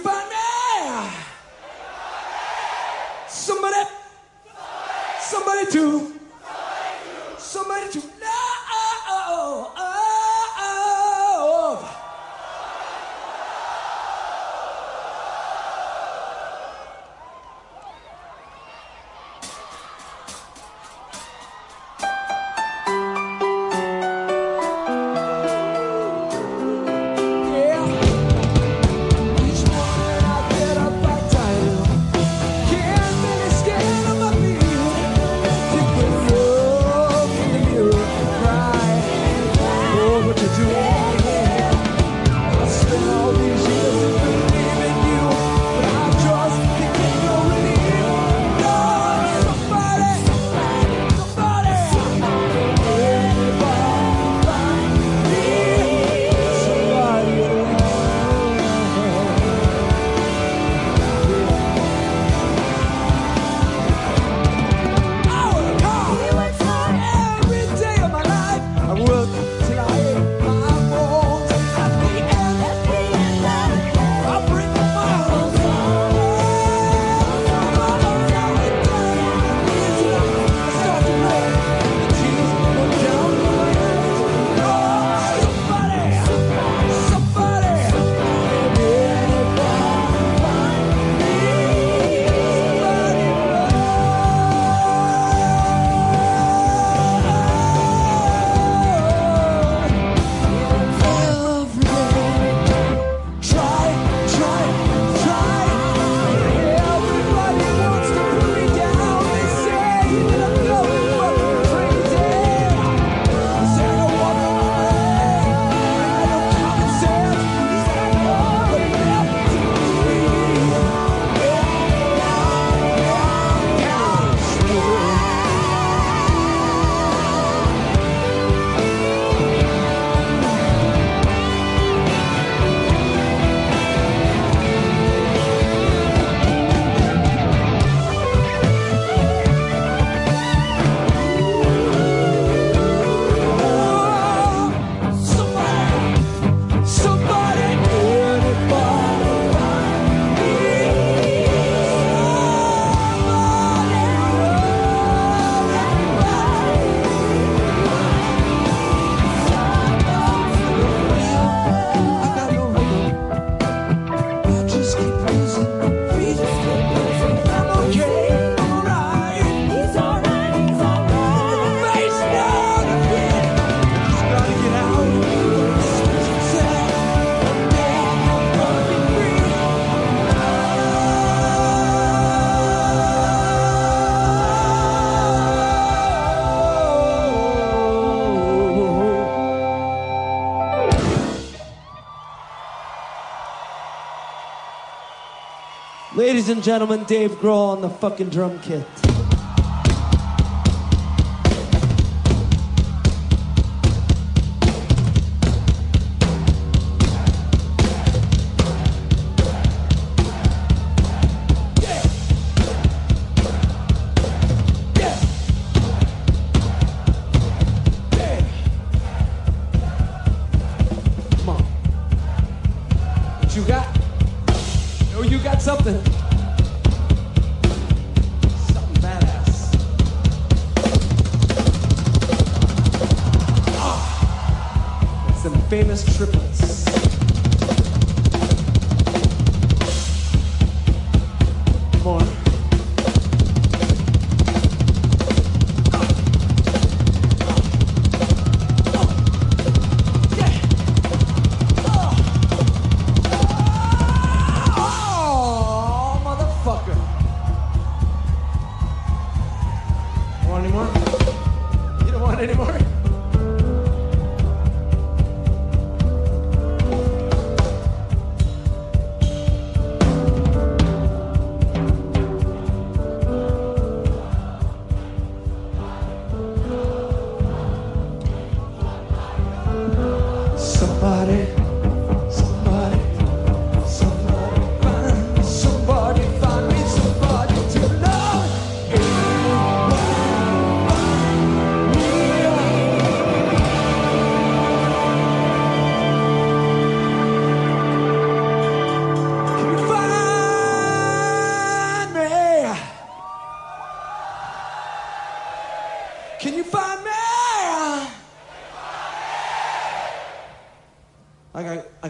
Ladies and gentlemen, Dave Grohl on the fucking drum kit.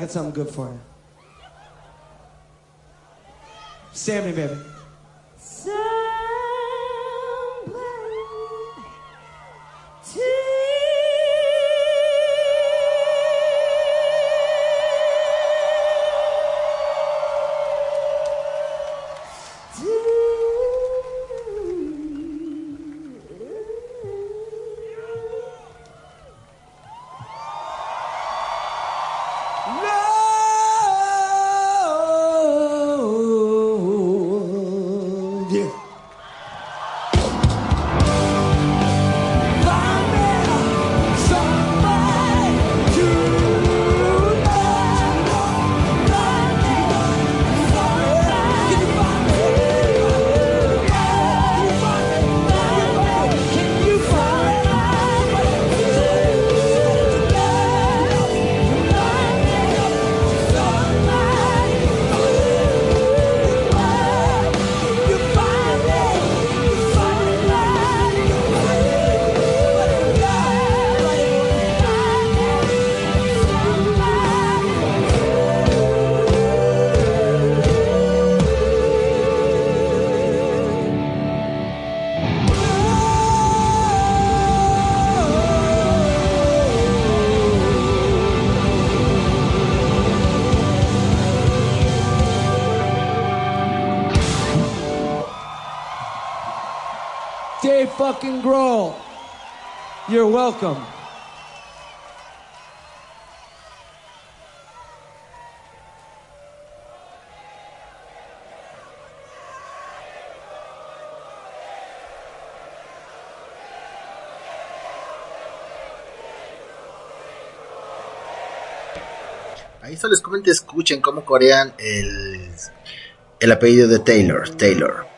Got, something good for you. Sammy, baby. You're welcome. Ahí solo les comento, escuchen cómo corean el, el apellido de Taylor. Taylor.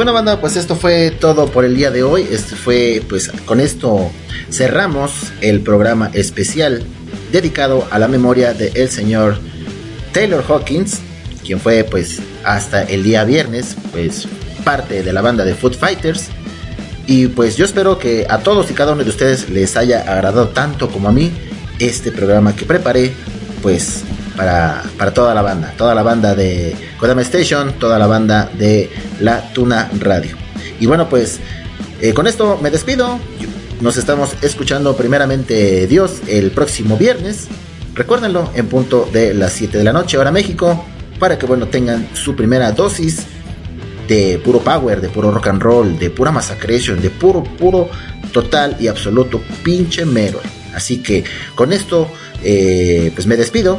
Bueno, banda, pues esto fue todo por el día de hoy. Este fue, pues con esto cerramos el programa especial dedicado a la memoria del el señor Taylor Hawkins, quien fue, pues, hasta el día viernes, pues, parte de la banda de Foot Fighters. Y pues yo espero que a todos y cada uno de ustedes les haya agradado tanto como a mí este programa que preparé, pues para, para toda la banda, toda la banda de Kodama Station, toda la banda de La Tuna Radio. Y bueno, pues eh, con esto me despido. Nos estamos escuchando primeramente Dios el próximo viernes. Recuérdenlo en punto de las 7 de la noche, hora México, para que bueno tengan su primera dosis de puro power, de puro rock and roll, de pura massacration, de puro, puro, total y absoluto pinche mero. Así que con esto, eh, pues me despido.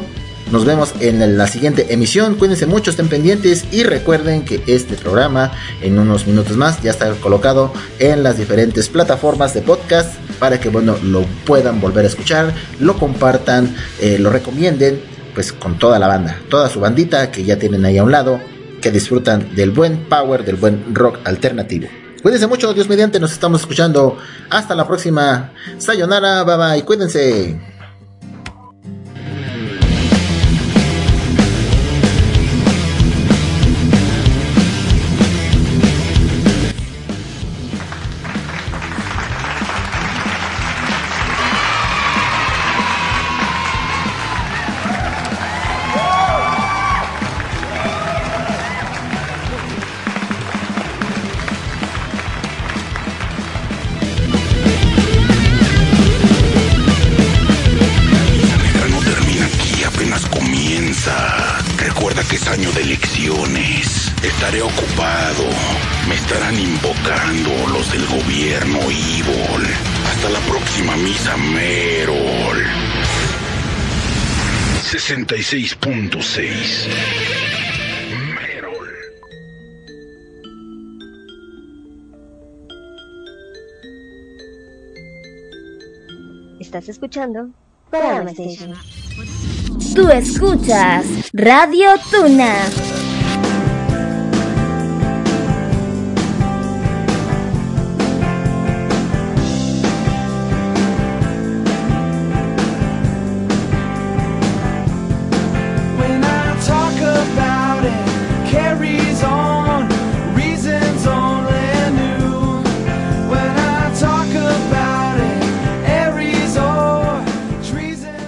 Nos vemos en la siguiente emisión. Cuídense mucho, estén pendientes y recuerden que este programa en unos minutos más ya está colocado en las diferentes plataformas de podcast para que bueno lo puedan volver a escuchar, lo compartan, eh, lo recomienden pues con toda la banda, toda su bandita que ya tienen ahí a un lado, que disfrutan del buen power, del buen rock alternativo. Cuídense mucho, Dios mediante, nos estamos escuchando. Hasta la próxima. Sayonara, bye bye, cuídense. Estás escuchando Kodama Station. Tú escuchas Radio Tuna.